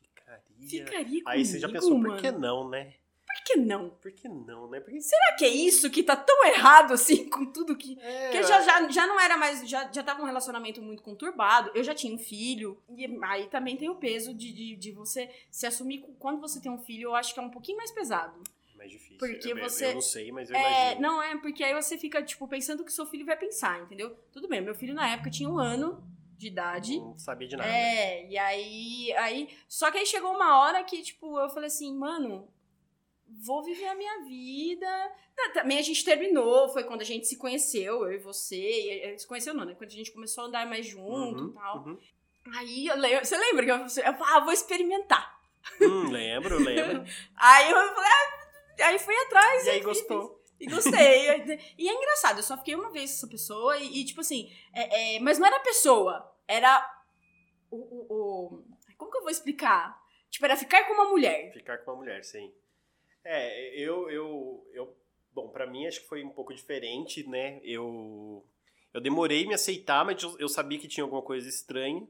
Ficaria. Ficaria comigo, Aí você já pensou, mano? por que não, né? Por que não? Por que não, né? Será que é isso que tá tão errado assim com tudo que. é, Porque já, já, já não era mais. Já, já tava um relacionamento muito conturbado. Eu já tinha um filho. E aí também tem o peso de, de, de você se assumir. Quando você tem um filho, eu acho que é um pouquinho mais pesado. mais difícil. Porque eu- você- Eu não sei, mas eu É, imagino. não é, porque aí você fica, tipo, pensando o que seu filho vai pensar, entendeu? Tudo bem, meu filho na época tinha um ano de idade. Não sabia de nada. É, e aí, aí. Só que aí chegou uma hora que, tipo, eu falei assim, mano, vou viver a minha vida. Tá, Também a gente terminou, foi quando a gente se conheceu, eu e você. E, se conheceu não, né? Quando a gente começou a andar mais junto Uhum, e tal. uhum. Aí eu lembro. Você lembra que eu, eu falei, ah, vou experimentar. Hum, lembro, lembro. Aí eu falei, ah, aí fui atrás. e aí fiz, gostou. E gostei. e é engraçado, eu só fiquei uma vez com essa pessoa e, e, tipo assim, é, é, mas não era a pessoa, era o, o, o- Como que eu vou explicar? Tipo, era ficar com uma mulher. Ficar com uma mulher, sim. É, eu, eu, eu bom, pra mim acho que foi um pouco diferente, né? Eu, eu demorei me aceitar, mas eu, sabia que tinha alguma coisa estranha. Não,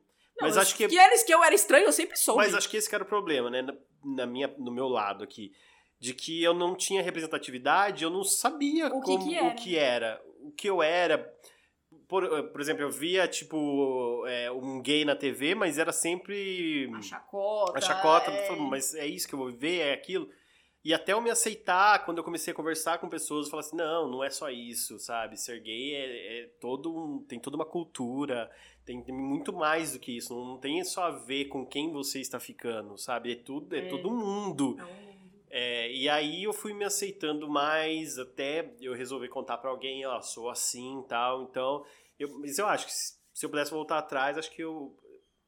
mas acho que, que, era, que eu era estranho, eu sempre soube. mas acho que esse que era o problema, né? Na, na minha, no meu lado aqui, de que eu não tinha representatividade, eu não sabia O que como que era. o que era, o que eu era. Por, por exemplo, eu via tipo é, um gay na TV, mas era sempre A chacota. a chacota, é... mas é isso que eu vou viver, é aquilo. E até eu me aceitar, quando eu comecei a conversar com pessoas, eu falei assim, não, não é só isso, sabe? Ser gay é, é todo um, tem toda uma cultura, tem, tem muito mais do que isso, não tem só a ver com quem você está ficando, sabe? É tudo, é, É. todo mundo. Não, É, e aí eu fui me aceitando mais, até eu resolver contar pra alguém, ó, sou assim e tal, então... Eu, mas eu acho que se se eu pudesse voltar atrás, acho que eu...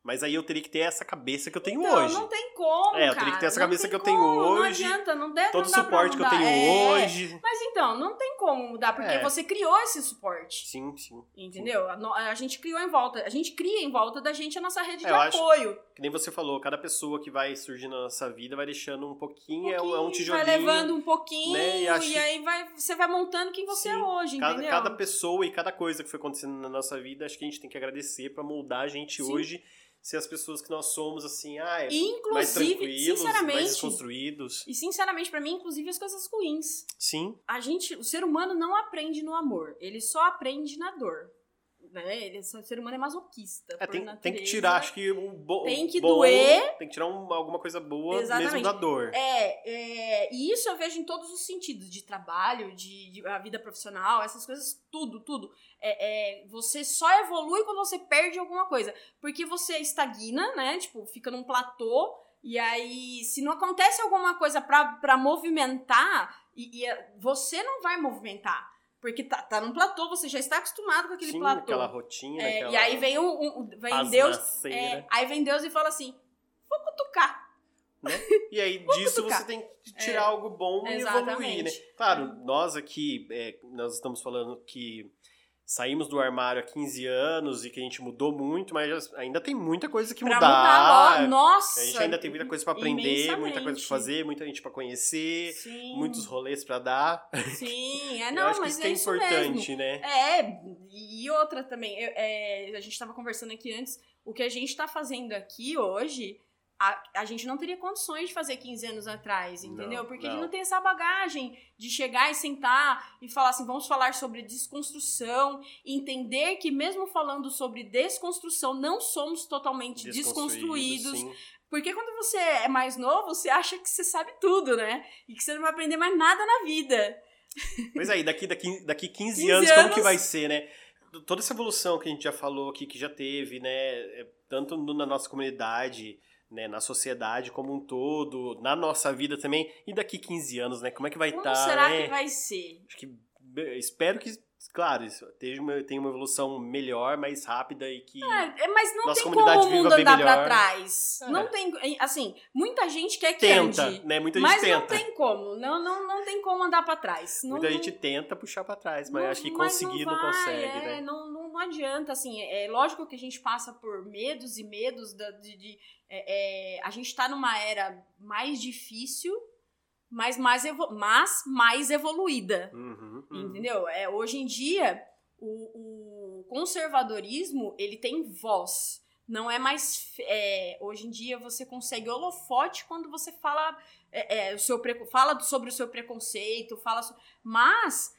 Mas aí eu teria que ter essa cabeça que eu tenho Então, hoje. não tem como, É, eu teria que ter essa não cabeça que eu tenho como, hoje, Não adianta, não, dá, Todo o suporte que eu tenho É, hoje. Mas então, não tem como mudar, porque É. você criou esse suporte. Sim, sim. Entendeu? A, no- a gente criou em volta, a gente cria em volta da gente a nossa rede É, de eu acho- apoio. Que nem você falou, cada pessoa que vai surgindo na nossa vida vai deixando um pouquinho, é, um, é um pouquinho, tijolinho. Vai levando um pouquinho né, e e, acho que- aí vai, você vai montando quem você Sim, é hoje, Cada, entendeu? cada pessoa e cada coisa que foi acontecendo na nossa vida, acho que a gente tem que agradecer pra moldar a gente Sim. hoje ser as pessoas que nós somos, assim, ah, é mais Inclusive, tranquilos, mais sinceramente, desconstruídos. e sinceramente pra mim, inclusive as coisas ruins. Sim, A gente, o ser humano não aprende no amor, ele só aprende na dor. Né? Ele, o ser humano é masoquista. é, tem, tem que tirar, acho que o bo Tem que bom, doer. Tem que tirar um- alguma coisa boa Exatamente. mesmo da dor. É, é, e isso eu vejo em todos os sentidos, de trabalho, de, de a vida profissional, essas coisas, tudo, tudo. É, é, você só evolui quando você perde alguma coisa. Porque você estagna, né? Tipo, fica num platô, e aí, se não acontece alguma coisa pra, pra movimentar, e, e, é, você não vai movimentar. Porque tá, tá num platô, você já está acostumado com aquele Sim, platô. aquela rotina, É, aquela E aí vem, um, um- vem Deus. é, aí vem Deus e fala assim: vou cutucar. E aí, disso cutucar. você tem que tirar algo bom e evoluir, né? Exatamente. Claro, nós aqui, é, nós estamos falando que saímos do armário há 15 anos e que a gente mudou muito, mas ainda tem muita coisa que Pra mudar. mudar, nossa. a gente ainda tem muita coisa pra aprender, muita coisa pra imensamente. fazer, muita gente pra conhecer, Sim, muitos rolês pra dar. Sim, é Eu não, acho que mas isso é que é importante, mesmo. né? É, e outra também, eu- é, a gente tava conversando aqui antes, o que a gente tá fazendo aqui hoje, a, a gente não teria condições de fazer 15 anos atrás, entendeu? Não, Porque a não. gente não tem essa bagagem de chegar e sentar e falar assim, vamos falar sobre desconstrução, entender que mesmo falando sobre desconstrução, não somos totalmente desconstruídos, sim. Porque quando você é mais novo, você acha que você sabe tudo, né? E que você não vai aprender mais nada na vida. Pois aí, daqui, daqui, daqui 15, 15 anos, como anos. que vai ser, né? Toda essa evolução que a gente já falou aqui, que já teve, né? é, Tanto na nossa comunidade, né? na sociedade como um todo, na nossa vida também. E daqui 15 anos, né? Como é que vai Como estar, será né? que vai ser? Acho que espero que, claro, isso tenha uma, tenha uma evolução melhor, mais rápida e que. É, mas não Nossa tem comunidade como o mundo andar pra melhor. trás. É. Não tem. Assim, muita gente quer que tenta, ande. né? Muita gente Mas tenta. não tem como. Não, não, não tem como andar pra trás. Não, Muita gente tenta puxar pra trás, mas não- acho que conseguir não, vai, consegue, é, né? Não, não, adianta, assim, é lógico que a gente passa por medos e medos da- de, de- é, é, a gente tá numa era mais difícil, mas mais, evo- mas mais evoluída. Uhum, uhum. Entendeu? É, hoje em dia, o, o conservadorismo, ele tem voz. Não é mais... é, hoje em dia, você consegue holofote quando você fala, é, é, o seu fala sobre o seu preconceito, fala... so- Mas,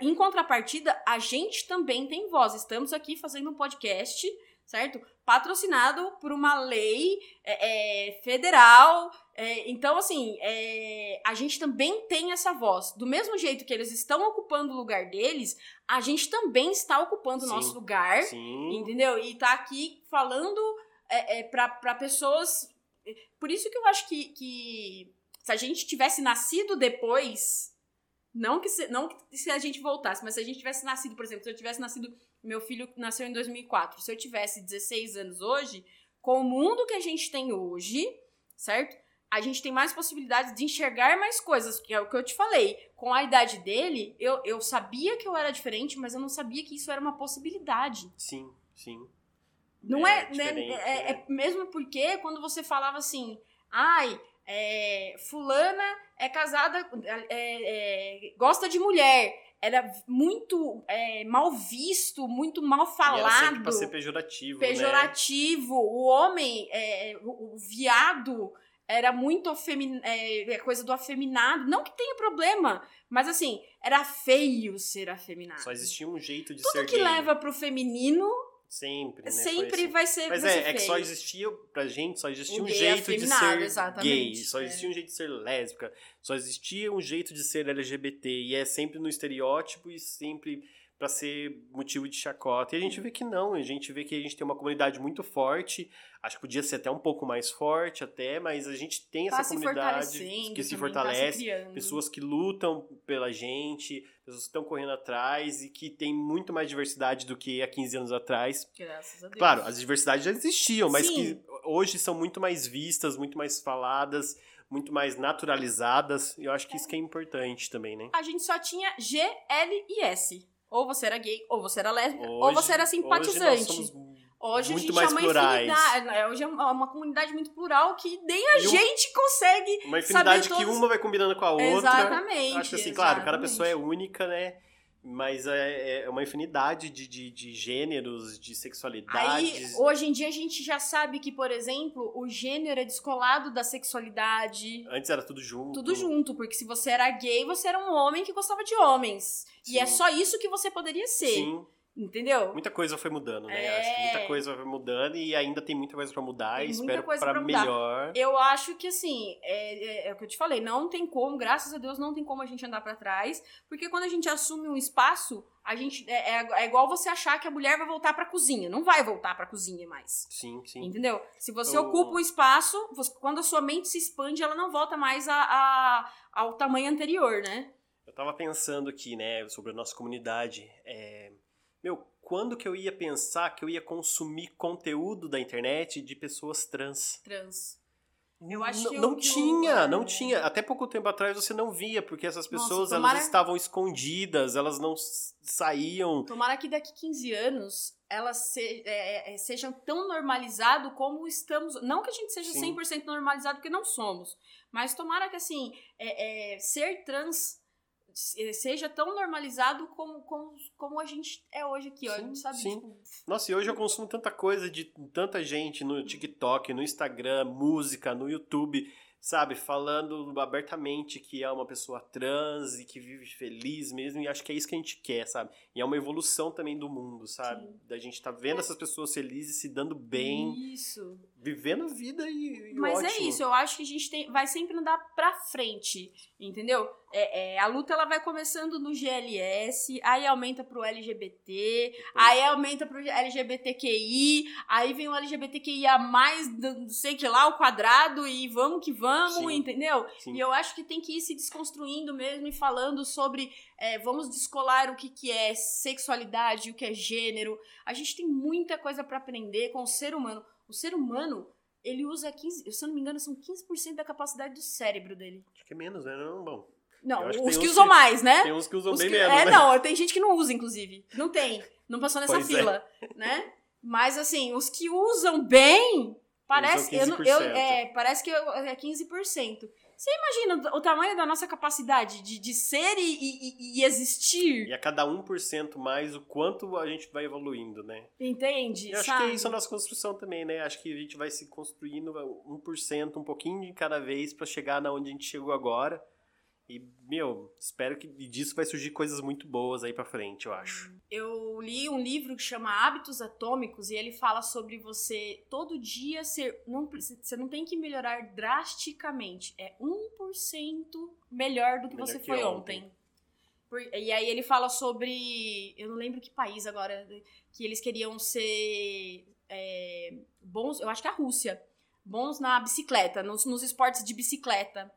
em contrapartida, a gente também tem voz. Estamos aqui fazendo um podcast, certo? Patrocinado por uma lei é, é, federal. é, então, assim, é, a gente também tem essa voz. Do mesmo jeito que eles estão ocupando o lugar deles, a gente também está ocupando o nosso lugar. Sim. Entendeu? E tá aqui falando é, é, pra pessoas. Por isso que eu acho que, que se a gente tivesse nascido depois. Não que, se, não que se a gente voltasse, mas se a gente tivesse nascido, por exemplo, se eu tivesse nascido. Meu filho nasceu em 2004. Se eu tivesse 16 anos hoje, com o mundo que a gente tem hoje, certo? A gente tem mais possibilidades de enxergar mais coisas, que é o que eu te falei. Com a idade dele, eu, eu sabia que eu era diferente, mas eu não sabia que isso era uma possibilidade. Sim, sim. Não É é, né, é, né? é mesmo porque quando você falava assim, ai, é, fulana é casada, é, é, gosta de mulher, era muito é, mal visto, muito mal E era falado, pra ser pejorativo, né? pejorativo. O homem, é, o, o viado, era muito afemin, é, é coisa do afeminado. Não que tenha problema, mas assim, era feio ser afeminado. Só existia um jeito de Tudo ser que gay. leva pro feminino Sempre, né? Sempre assim. vai ser Mas vai ser é, é que só existia, pra gente, só existia Um um, jeito de ser exatamente, gay, só é. existia um jeito de ser lésbica, só existia um jeito de ser LGBT, e é sempre no estereótipo e sempre pra ser motivo de chacota. E a gente vê que não, a gente vê que a gente tem uma comunidade muito forte, acho que podia ser até um pouco mais forte até, mas a gente tem tá essa comunidade que se fortalece, tá se pessoas que lutam pela gente, pessoas que estão correndo atrás e que tem muito mais diversidade do que há 15 anos atrás. Graças a Deus. Claro, as diversidades já existiam, mas Sim. que hoje são muito mais vistas, muito mais faladas, muito mais naturalizadas. E eu acho que isso que é importante também, né? A gente só tinha G, L e S. Ou você era gay, ou você era lésbica, ou Hoje- você era simpatizante. Hoje Hoje a gente é uma plurais. infinidade. né? Hoje é uma comunidade muito plural que nem a E um- gente consegue. uma infinidade que todos- uma vai combinando com a outra. Exatamente. Acho que assim, claro, cada exatamente. pessoa é única, né? Mas é, é uma infinidade de, de, de gêneros, de Aí, sexualidades. hoje em dia, a gente já sabe que, por exemplo, o gênero é descolado da sexualidade. Antes era tudo junto. Tudo junto, porque se você era gay, você era um homem que gostava de homens. E é Sim. só isso que você poderia ser. Sim, Entendeu? muita coisa foi mudando, né? É. Acho que muita coisa foi mudando e ainda tem muita coisa pra mudar Tem e espero mudar. melhor. Eu acho que assim, é, é- é o que eu te falei, não tem como, graças a Deus, não tem como a gente andar pra trás, porque quando a gente assume um espaço, a gente é, é- é igual você achar que a mulher vai voltar pra cozinha, não vai voltar pra cozinha mais. Sim, sim. Entendeu? Se você Eu- ocupa um espaço, você- quando a sua mente se expande, ela não volta mais a, a- ao tamanho anterior, né? Eu tava pensando aqui, né, sobre a nossa comunidade. é, Meu, quando que eu ia pensar que eu ia consumir conteúdo da internet de pessoas trans? Trans. Eu acho não, que não tinha, é. não tinha. Até pouco tempo atrás você não via, porque essas Nossa, pessoas tomara- elas estavam escondidas, elas não saíam. Tomara que daqui 15 anos elas se- é, é, sejam tão normalizado como estamos. Não que a gente seja Sim. 100% normalizado, porque não somos. Mas tomara que, assim, é, é, ser trans seja tão normalizado como, como, como a gente é hoje aqui, ó, Sim, sabe? sim. Tipo, Nossa, e hoje eu consumo tanta coisa de tanta gente no TikTok, no Instagram, música, no YouTube. sabe, falando abertamente que é uma pessoa trans e que vive feliz mesmo, e acho que é isso que a gente quer, sabe? E é uma evolução também do mundo, sabe? Sim. Da gente tá vendo essas pessoas felizes, se dando bem, Isso. Vivendo a vida e, e Mas é ótimo. isso, eu acho que a gente tem, vai sempre andar pra frente, entendeu? É, é, a luta ela vai começando no GLS, aí aumenta pro LGBT, aí aumenta pro LGBTQI, aí vem o LGBTQIA mais, não sei que lá, o quadrado, e vamos que vamos, Sim. entendeu? Sim. E eu acho que tem que ir se desconstruindo mesmo e falando sobre. é, vamos descolar o que, que é sexualidade, o que é gênero. A gente tem muita coisa pra aprender com o ser humano. O ser humano, ele usa 15, se eu não me engano, são 15% da capacidade do cérebro dele. Acho que é menos, né? Não, bom. Não, Eu que os que uns usam que- mais, né? Tem uns que usam Os bem que- menos, é, né? não, tem gente que não usa, inclusive. Não tem. Não passou nessa Pois é. fila, né? Mas assim, os que usam bem, parece, eu, não- eu, 15%. é, parece que eu- é 15%. Você imagina o tamanho da nossa capacidade de, de ser e, e- e existir? E a cada 1% mais, o quanto a gente vai evoluindo, né? Entende? Eu acho sabe? que é isso a nossa construção também, né? Acho que a gente vai se construindo 1%, um pouquinho de cada vez pra chegar na onde a gente chegou agora. E, meu, espero que disso vai surgir coisas muito boas aí pra frente, eu acho. Eu li um livro que chama Hábitos Atômicos e ele fala sobre você todo dia ser. Não, você não tem que melhorar drasticamente. É 1% melhor do que Melhor você que foi ontem. ontem. Por- e aí ele fala sobre. Eu não lembro que país agora. Que eles queriam ser é, bons. Eu acho que é a Rússia. Bons na bicicleta, nos, nos esportes de bicicleta.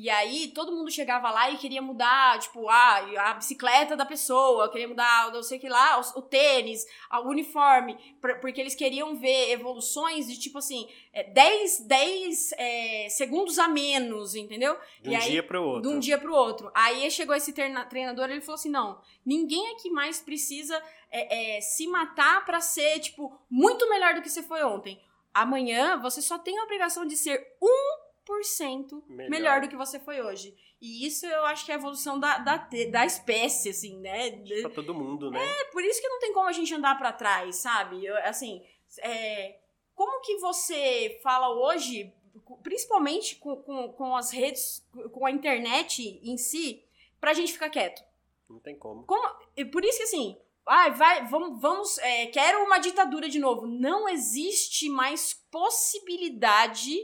E aí todo mundo chegava lá e queria mudar, tipo, ah, a bicicleta da pessoa, queria mudar, não sei o que lá, o, o tênis, a- o uniforme, por- porque eles queriam ver evoluções de tipo assim, é, 10, 10 é, segundos a menos, entendeu? De E um aí- dia pro outro. De um dia pro outro. Aí chegou esse treina- treinador e ele falou assim: não, ninguém aqui mais precisa é, é, se matar pra ser, tipo, muito melhor do que você foi ontem. Amanhã você só tem a obrigação de ser 1% melhor, Melhor. do que você foi hoje. E isso eu acho que é a evolução da, da, da espécie, assim, né? Pra todo mundo, né? É por isso que não tem como a gente andar pra trás, sabe? Eu, assim, é, como que você fala hoje, principalmente com, com, com as redes, com a internet em si, pra gente ficar quieto? Não tem como. E por isso que assim, ai, vai, vamos, vamos é, quero uma ditadura de novo. Não existe mais possibilidade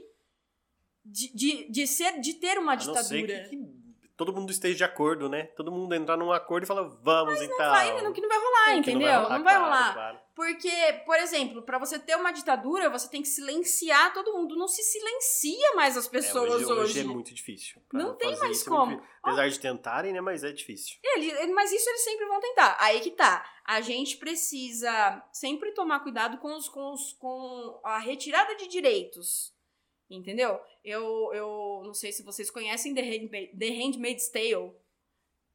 de, de, de ser, de ter uma A não ditadura. que, que todo mundo esteja de acordo, né? Todo mundo entrar num acordo e falar, vamos então. Vai, não, que não vai rolar, Que entendeu? Não vai rolar. claro, claro. Porque, por exemplo, pra você ter uma ditadura, você tem que silenciar todo mundo. Não se silencia mais as É, pessoas hoje, hoje. hoje é muito difícil. Não tem mais isso é como. Apesar de tentarem, né? Mas é difícil. Ele- ele- mas isso eles sempre vão tentar. Aí que tá. A gente precisa sempre tomar cuidado com, os, com, os, com a retirada de direitos. Entendeu? Eu, eu não sei se vocês conhecem The, The Handmaid's Tale,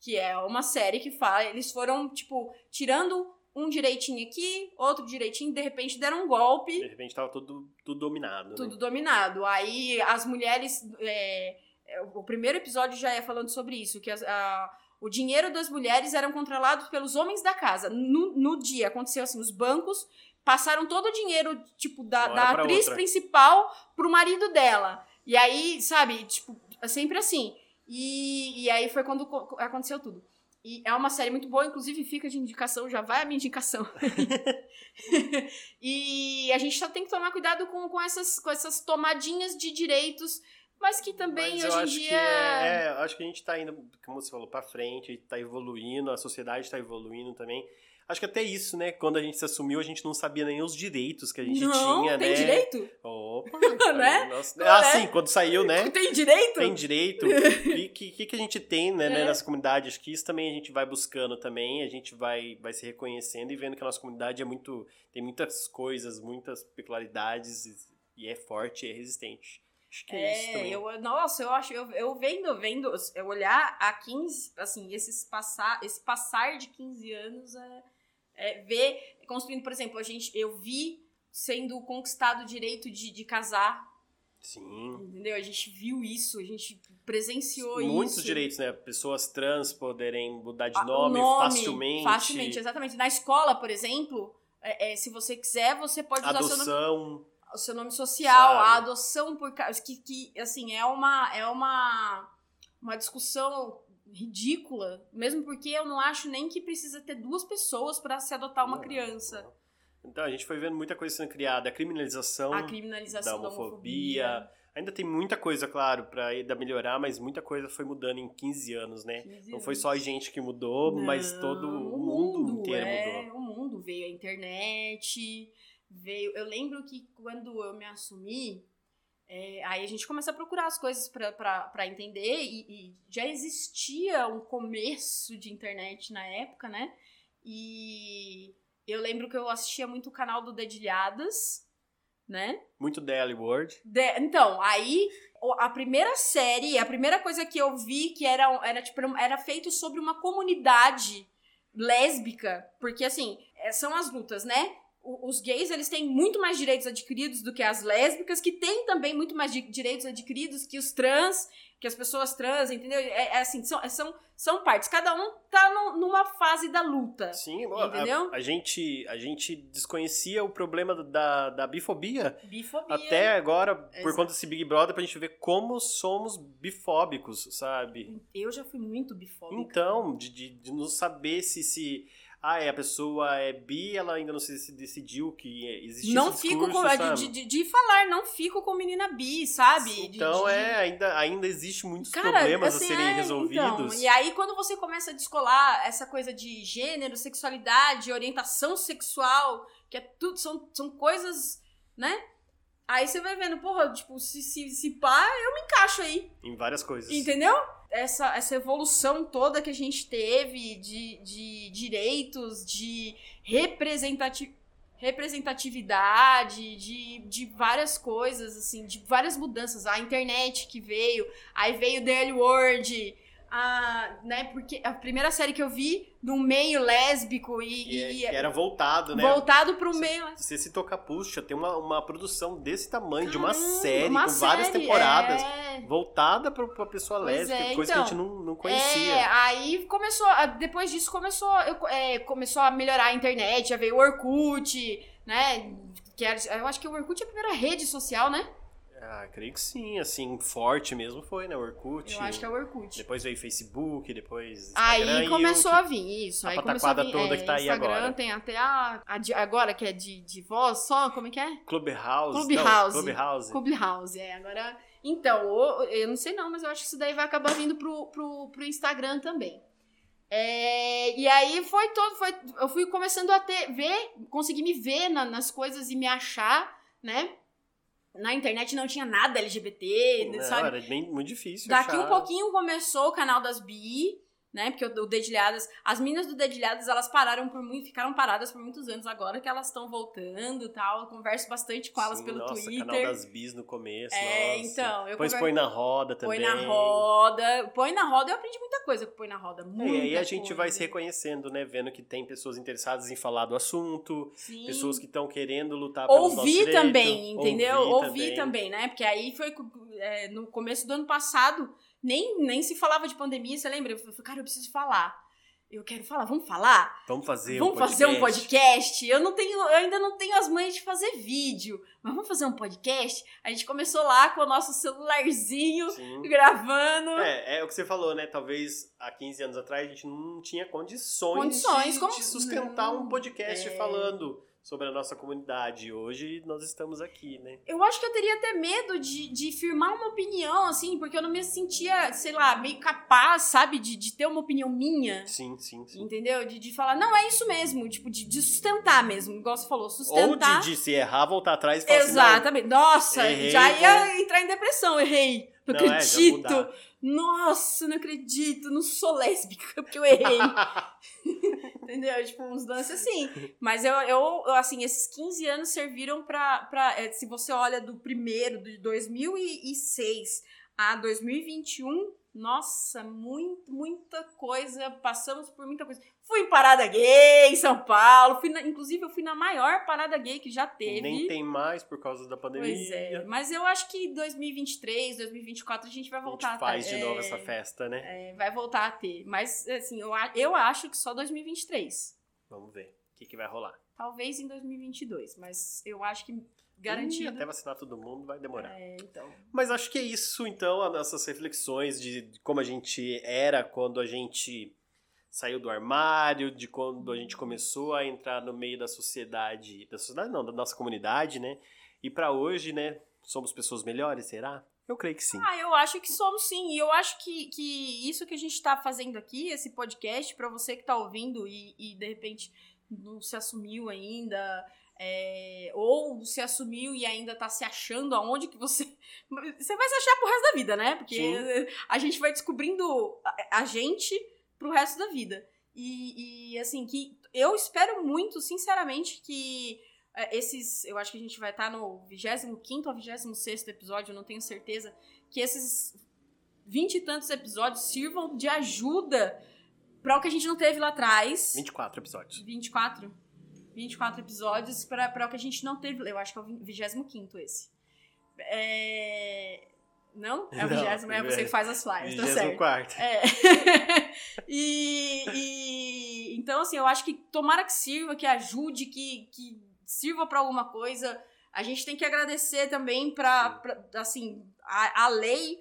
que é uma série que fala. Eles foram, tipo, tirando um direitinho aqui, outro direitinho, de repente deram um golpe. De repente tava tudo, tudo dominado. tudo né? dominado. Aí as mulheres. é, é, o primeiro episódio já é falando sobre isso, que as- a- o dinheiro das mulheres eram controlados pelos homens da casa. No, no dia aconteceu assim: os bancos passaram todo o dinheiro, tipo, da, da atriz outra. principal pro marido dela. E aí, sabe, tipo, é sempre assim. E, e aí foi quando co- aconteceu tudo. E é uma série muito boa, inclusive fica de indicação, já vai a minha indicação. e a gente só tem que tomar cuidado com, com, essas, com essas tomadinhas de direitos, mas que também Mas eu hoje em dia. que é, é, acho que a gente tá indo, como você falou, pra frente, tá evoluindo, a sociedade tá evoluindo também. Acho que até isso, né? Quando a gente se assumiu, a gente não sabia nem os direitos que a gente não, tinha, tem né? direito? Opa! Né? Nossa. Ah, é? sim, quando saiu, né? Tem direito? Tem direito. E o que, que, que a gente tem né, né, É. nessa comunidade? Acho que isso também a gente vai buscando também, a gente vai, vai se reconhecendo e vendo que a nossa comunidade é muito. tem muitas coisas, muitas peculiaridades e, e é forte, é resistente. Acho que é, isso É, também. eu, nossa, eu acho, eu, eu vendo, vendo, eu olhar a 15, assim, esses passar, esse passar de 15 anos é, é ver, construindo, por exemplo, a gente, eu vi sendo conquistado o direito de, de casar, Sim. entendeu? A gente viu isso, a gente presenciou Muitos isso. direitos, né? Pessoas trans poderem mudar de Ah, o nome, facilmente. Facilmente, exatamente. Na escola, por exemplo, é, é, se você quiser, você pode usar seu nome. Adoção. o seu nome social, Sabe? a adoção por causa que, que assim é uma é uma uma discussão ridícula, mesmo porque eu não acho nem que precisa ter duas pessoas para se adotar uma Não, criança. não. Então, a gente foi vendo muita coisa sendo criada. A criminalização A da criminalização da homofobia. homofobia. Ainda tem muita coisa, claro, pra ainda melhorar, mas muita coisa foi mudando em 15 anos, né? 15 Não foi anos. só a gente que mudou, mas Não, todo o mundo, inteiro é, mudou. O mundo veio a internet, veio. Eu lembro que quando eu me assumi, é, aí a gente começa a procurar as coisas pra entender e, e já existia um começo de internet na época, né? E eu lembro que eu assistia muito o canal do Dedilhadas, né? Muito Daily World. De- então, aí a primeira série, a primeira coisa que eu vi que era, era, tipo, era feito sobre uma comunidade lésbica, porque assim, é, são as lutas, né? Os gays, eles têm muito mais direitos adquiridos do que as lésbicas, que têm também muito mais di- direitos adquiridos que os trans, que as pessoas trans, entendeu? É, é assim, são, são, são partes. Cada um tá no- numa fase da luta. Sim, Entendeu? A, a gente, a gente desconhecia o problema da, da bifobia Bifobia. até agora, por conta desse Big Brother, pra gente ver como somos bifóbicos, sabe? Eu já fui muito bifóbica. Então, de, de, de não saber se, se ah, é, a pessoa é bi, ela ainda não se decidiu que existe não esse fico discurso, com. sabe? De, de, de falar, não fico com menina bi, sabe? Então, de- é, ainda, ainda existe muitos Cara, problemas assim, a serem é, resolvidos. Então, e aí, quando você começa a descolar essa coisa de gênero, sexualidade, orientação sexual, que é tudo, são, são coisas, né? Aí você vai vendo, porra, tipo, se, se, se pá, eu me encaixo aí. Em várias coisas. Entendeu? Essa, essa evolução toda que a gente teve de, de direitos, de representati representatividade, de, de várias coisas, assim, de várias mudanças. A internet que veio, aí veio The L Word, a, né, porque a primeira série que eu vi no meio lésbico e, Que, é- e- que era voltado, né? voltado pro meio Você citou Capucha, tem uma, uma produção desse tamanho, de uma Caramba, série, uma com várias série, temporadas, é. voltada pra, pra pessoa Pois lésbica, é, coisa então. que a gente não, não conhecia. É, aí começou, a- depois disso começou, eu- é, começou a melhorar a internet, já veio o Orkut, né? Que era, eu acho que o Orkut é a primeira rede social, né? Ah, creio que sim, assim, forte mesmo foi, né? Orkut. Eu acho que é o Orkut. Depois veio Facebook, depois Aí Instagram e começou o a vir isso. a aí começou a vir, toda é, que tá aí Instagram agora. tem até a, a de- agora que é de, de voz só, como é que é? Clubhouse. Clubhouse. Não, Clubhouse. Clubhouse, é. Agora, então, o- eu não sei não, mas eu acho que isso daí vai acabar vindo pro, pro, pro Instagram também. É, e aí foi todo, foi, eu fui começando a ter, ver, conseguir me ver na- nas coisas e me achar, né? Na internet não tinha nada LGBT, Não, sabe? era bem, muito difícil Daqui achar. um pouquinho começou o canal das bi, né? Porque o, Dedilhadas, as meninas do Dedilhadas, elas pararam por muito, ficaram paradas por muitos anos agora que elas estão voltando e tal. Eu converso bastante com elas Sim, pelo nossa, Twitter. canal das bis no começo, É, nossa. então, eu Depois conver- põe na roda Põe também. na roda. Põe na roda, eu aprendi muita coisa com Põe na roda. É, Muita e aí a gente coisa. vai se reconhecendo, né? Vendo que tem pessoas interessadas em falar do assunto, Sim. pessoas que estão querendo lutar pelos Ouvir direitos. também, entendeu? Ouvir Ouvir também. né? Porque aí foi é, no começo do ano passado, nem, nem se falava de pandemia, você lembra? Eu falei, cara, eu preciso falar. Eu quero falar, vamos falar? Vamos fazer vamos um fazer um podcast. podcast. Eu não tenho, eu ainda não tenho as manhas de fazer vídeo, mas vamos fazer um podcast? A gente começou lá com o nosso celularzinho Sim. gravando. É, é o que você falou, né? Talvez há 15 anos atrás a gente não tinha condições, Condições, de, como- de sustentar um podcast é. falando sobre a nossa comunidade. Hoje nós estamos aqui, né? Eu acho que eu teria até medo de, de firmar uma opinião, assim, porque eu não me sentia, sei lá, meio capaz, sabe, de, de ter uma opinião minha. Sim, sim, sim. Entendeu? De, de falar, não, é isso mesmo, tipo, de, de sustentar mesmo, igual você falou, Ou sustentar. de, de se errar, voltar atrás e falar assim, Exatamente. Nossa, errei, já ia entrar em depressão, errei. Não, é, acredito. mudar. Nossa, não acredito, não sou lésbica porque eu errei. Entendeu? Tipo, uns lances assim. Mas eu, eu, assim, esses 15 anos serviram pra. pra é, se você olha do primeiro, de 2006 a 2021, nossa, muito, muita coisa. Passamos por muita coisa. Fui em parada gay em São Paulo. Fui na- inclusive, eu fui na maior parada gay que já teve. Nem tem mais por causa da pandemia. Pois é. Mas eu acho que 2023, 2024 a gente vai A gente voltar faz a de ter. novo é, essa festa, né? é, vai voltar a ter. Mas, assim, eu, a- eu acho que só 2023. Vamos ver o que, que vai rolar. Talvez em 2022, mas eu acho que Garantido. E até vacinar todo mundo vai demorar. É, então. Mas acho que é isso, então, as nossas reflexões de como a gente era quando a gente saiu do armário, de quando a gente começou a entrar no meio da sociedade, da sociedade não, da nossa comunidade, né? E pra hoje, né, somos pessoas melhores, será? Eu creio que sim. Ah, eu acho que somos sim. E eu acho que, que isso que a gente tá fazendo aqui, esse podcast, pra você que tá ouvindo e, e de repente não se assumiu ainda, é, ou se assumiu e ainda tá se achando aonde que você. Você vai se achar pro resto da vida, né? Porque Sim. a gente vai descobrindo a, a gente pro resto da vida. E, e, assim, que eu espero muito, sinceramente, que é, esses. Eu acho que a gente vai estar no 25 ou 26 episódio, eu não tenho certeza. Que esses vinte e tantos episódios sirvam de ajuda para o que a gente não teve lá atrás. 24 episódios. 24? 24 episódios para o que a gente não teve. Eu acho que é o 25 esse. É... Não? É o 20, é você que faz as flyers, tá certo. 24. É. e, e- então, assim, eu acho que tomara que sirva, que ajude, que, que sirva pra alguma coisa. A gente tem que agradecer também pra, assim, a, a lei,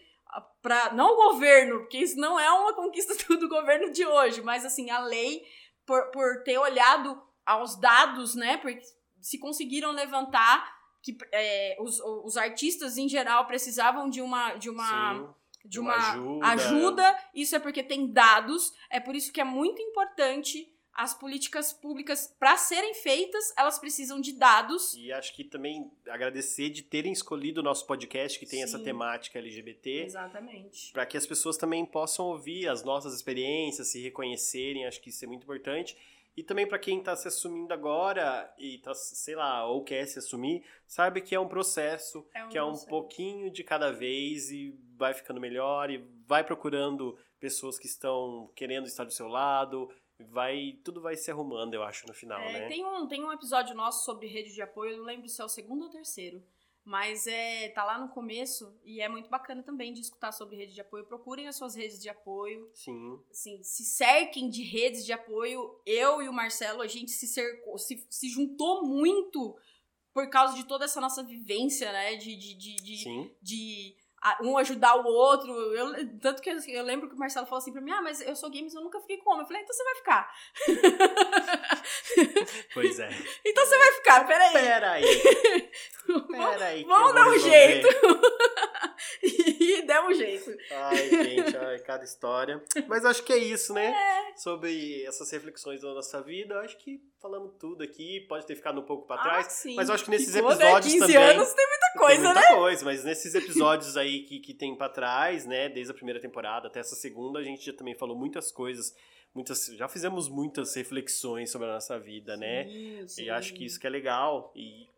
para não o governo, porque isso não é uma conquista do, do governo de hoje, mas assim, a lei por, por ter olhado aos dados, né? Porque se conseguiram levantar que é, os, os artistas em geral precisavam de uma de uma Sim. de uma uma ajuda. ajuda. Isso é porque tem dados. É por isso que é muito importante as políticas públicas para serem feitas, elas precisam de dados. E acho que também agradecer de terem escolhido o nosso podcast que tem essa Sim. temática LGBT. Exatamente. para que as pessoas também possam ouvir as nossas experiências, se reconhecerem, acho que isso é muito importante. E também para quem está se assumindo agora e tá, sei lá, ou quer se assumir, sabe que é um processo, É um que é um processo. pouquinho de cada vez e vai ficando melhor e vai procurando pessoas que estão querendo estar do seu lado, vai tudo vai se arrumando, eu acho, no final, É, né? tem, um, tem um episódio nosso sobre rede de apoio, eu não lembro se é o segundo ou terceiro. Mas é, tá lá no começo e é muito bacana também de escutar sobre rede de apoio. Procurem as suas redes de apoio. Sim. assim, se cerquem de redes de apoio. Eu e o Marcelo, a gente se cercou, se, se juntou muito por causa de toda essa nossa vivência, né? De, de, de, de, Sim. de, um ajudar o outro. Eu, tanto que eu, eu lembro que o Marcelo falou assim pra mim: Ah, mas eu sou games, eu nunca fiquei com homem. Eu falei: Então você vai ficar. Pois é. então você vai ficar, peraí. Peraí. Peraí. Vamos eu dar um resolver. jeito. e demos um jeito. Ai, gente, ai, cada história. Mas acho que é isso, né? Sobre essas reflexões da nossa vida. Eu acho que falamos tudo aqui. Pode ter ficado um pouco pra trás. Ah, sim. mas eu acho que nesses Ficou, né? episódios 15 também. anos tem muita tem coisa, muita né? coisa, mas nesses episódios aí que, que tem pra trás, né? Desde a primeira temporada até essa segunda, a gente já também falou muitas coisas. Muitas, já fizemos muitas reflexões sobre a nossa vida, né? Sim, sim. E acho que isso que é legal. E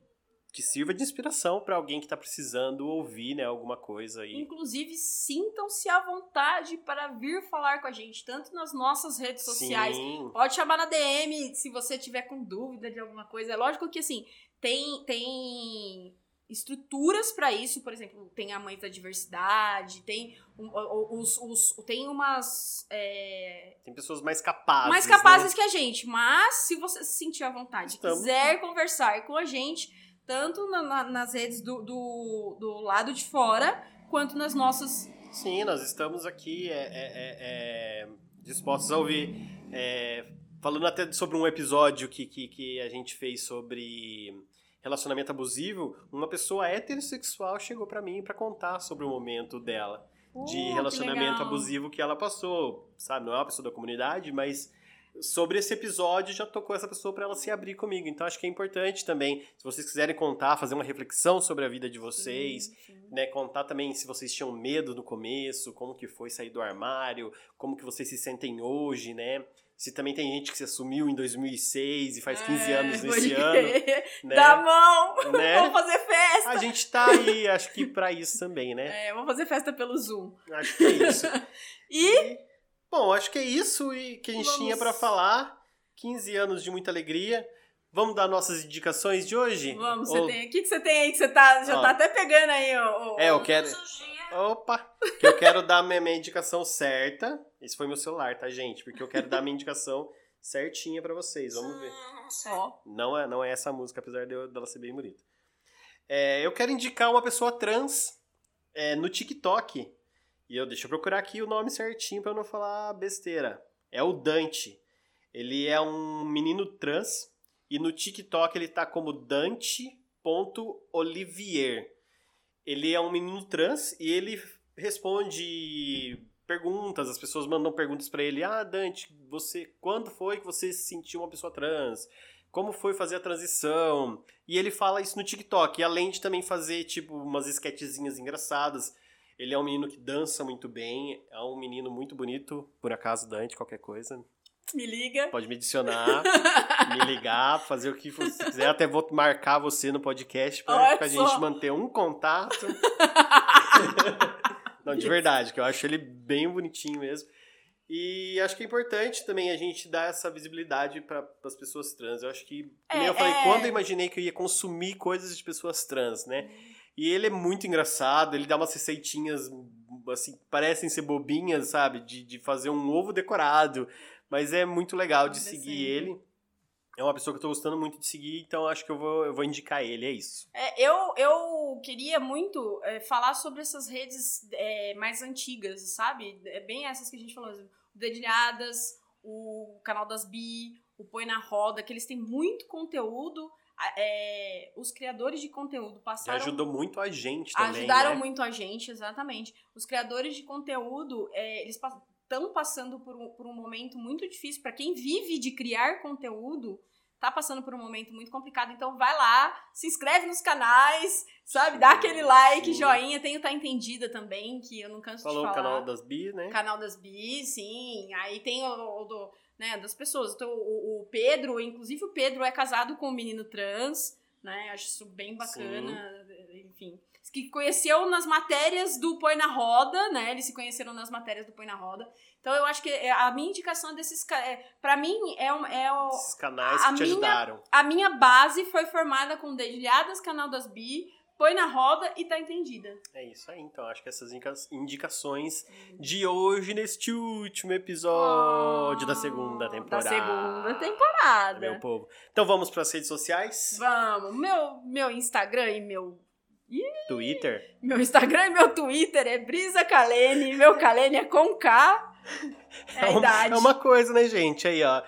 que sirva de inspiração pra alguém que tá precisando ouvir, né? Alguma coisa aí. Inclusive, sintam-se à vontade para vir falar com a gente, tanto nas nossas redes sociais. Sim. Pode chamar na DM se você tiver com dúvida de alguma coisa. É lógico que, assim, tem, tem estruturas para isso. Por exemplo, tem a Mãe da Diversidade, tem, um, o- os, os, tem umas... é, Tem pessoas mais capazes. mais né? capazes que a gente. Mas, se você se sentir à vontade, Estamos. quiser conversar com a gente, tanto na- na- nas redes do, do, do lado de fora, quanto nas nossas Sim, nós estamos aqui é, é, é, é, dispostos a ouvir. É, falando até sobre um episódio que, que, que a gente fez sobre relacionamento abusivo, uma pessoa heterossexual chegou pra mim pra contar sobre o momento dela Uh, de relacionamento abusivo que ela passou, sabe? Não é uma pessoa da comunidade, mas sobre esse episódio já tocou essa pessoa pra ela se abrir comigo. Então acho que é importante também, se vocês quiserem contar, fazer uma reflexão sobre a vida de vocês, Sim, sim. né, contar também se vocês tinham medo no começo, como que foi sair do armário, como que vocês se sentem hoje, né? Se também tem gente que se assumiu em 2006 e faz 15 É, anos nesse ano, né? Dá a mão! né? Vamos fazer festa! A gente tá aí, acho que pra isso também, né? É, vamos fazer festa pelo Zoom. Acho que é isso. E Bom, acho que é isso e que a gente Vamos- tinha pra falar. 15 anos de muita alegria. Vamos dar nossas indicações de hoje? vamos, você Ou- tem. O que, que você tem aí que você tá, já Ó. tá até pegando aí, ó. É, eu quero. Opa! Que eu quero dar minha, minha indicação certa. Esse foi meu celular, tá, gente? Porque eu quero dar minha indicação certinha pra vocês. Vamos ver. Ó. Não é, não é essa música, apesar de eu- dela ser bem bonita. É, eu quero indicar uma pessoa trans é, no TikTok. E eu deixa eu procurar aqui o nome certinho eu não falar besteira. É o Dante. Ele é um menino trans e no TikTok ele tá como Dante.olivier. Ele é um menino trans e ele responde perguntas, as pessoas mandam perguntas pra ele: "Ah, Dante, você quando foi que você se sentiu uma pessoa trans? Como foi fazer a transição?" E ele fala isso no TikTok, além de também fazer tipo umas esquetezinhas engraçadas. Ele é um menino que dança muito bem, é um menino muito bonito, por acaso Dante, qualquer coisa, Me liga. Pode me adicionar, me ligar, fazer o que você quiser. Até vou marcar você no podcast pra, Olha pra só. gente manter um contato. Não, de verdade, que eu acho ele bem bonitinho mesmo. E acho que é importante também a gente dar essa visibilidade para as pessoas trans. Eu acho que, É, eu falei, é. quando eu imaginei que eu ia consumir coisas de pessoas trans, né? E ele é muito engraçado, ele dá umas receitinhas, assim, parecem ser bobinhas, sabe? De, de fazer um ovo decorado. Mas é muito legal de seguir ele. É uma pessoa que eu tô gostando muito de seguir, então acho que eu vou, eu vou indicar ele, é isso. É, eu, eu queria muito é, falar sobre essas redes é, mais antigas, sabe? É bem essas que a gente falou. O Dedilhadas, o canal das Bi, o Põe na Roda, que eles têm muito conteúdo. É, os criadores de conteúdo passaram. ajudou muito a gente também, ajudaram né? muito a gente, exatamente. Os criadores de conteúdo, é, eles estão passando por um, por um momento muito difícil. Para quem vive de criar conteúdo, tá passando por um momento muito complicado. Então vai lá, se inscreve nos canais, sabe? Dá aquele like, sim. joinha. Tem o Tá Entendida também, que eu não canso Falou de o falar. canal das Bi, né? Canal das Bi, sim. Aí tem o, o do, né, das pessoas. Então, o, o Pedro, inclusive o Pedro é casado com um menino trans, né? Acho isso bem bacana. Enfim. Que conheceu nas matérias do Põe na Roda, né? Eles se conheceram nas matérias do Põe na Roda. Então eu acho que é- a minha indicação desses. É, pra mim, é, um, é o, Esses canais a que te minha- ajudaram. a minha base foi formada com Dedilhadas, Canal das Bi, Põe na Roda e Tá Entendida. É isso aí, então. Acho que essas indica- indicações de hoje neste último episódio da segunda temporada. Da segunda temporada. Meu povo. Então vamos para as redes sociais? Vamos, meu, meu Instagram e meu. Twitter. Meu Instagram e meu Twitter é Brisa Kalene, meu Kalene é com K. É a uma, idade. é uma coisa, né, gente? Aí, ó.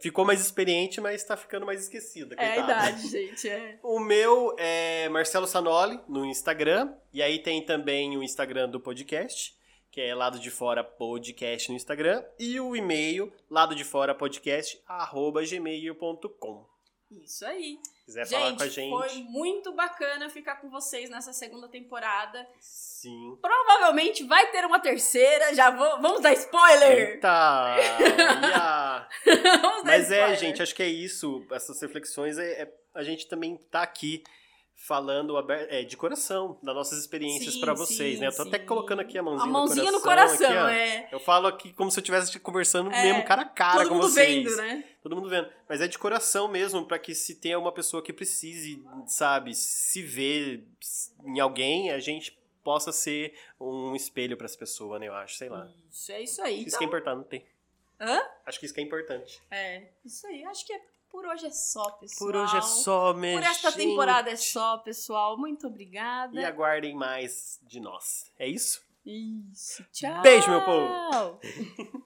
ficou mais experiente, mas tá ficando mais esquecida. É a idade, gente. É. O meu é Marcelo Sanoli no Instagram. E aí tem também o Instagram do podcast, que é Lado de Fora Podcast no Instagram. E o e-mail, lado de fora podcast, arroba gmail.com. Isso aí. Se quiser falar com a Gente, gente. foi muito bacana ficar com vocês nessa segunda temporada. Sim. Provavelmente vai ter uma terceira, já vou, vamos dar spoiler! Eita! vamos dar Mas é, spoiler. gente, acho que é isso. Essas reflexões é, é- a gente também tá aqui falando é, de coração, das nossas experiências pra vocês, sim, né? Eu tô até sim. colocando aqui a mãozinha, A mãozinha no no coração. coração, aqui, é. Eu falo aqui como se eu estivesse conversando É, mesmo cara a cara Todo com mundo vocês. vendo, né? Todo mundo vendo. Mas é de coração mesmo, pra que se tenha uma pessoa que precise, sabe, se ver em alguém, a gente possa ser um espelho pra essa pessoa, né? Eu acho, sei lá. Isso, é isso aí. Isso que é importante. Hã? Acho que isso que é importante. É, isso aí. Acho que é, por hoje é só, pessoal. Por hoje é só, minha Por esta gente. temporada é só, pessoal. Muito obrigada. E aguardem mais de nós. É isso? Isso. Tchau. Beijo, meu povo.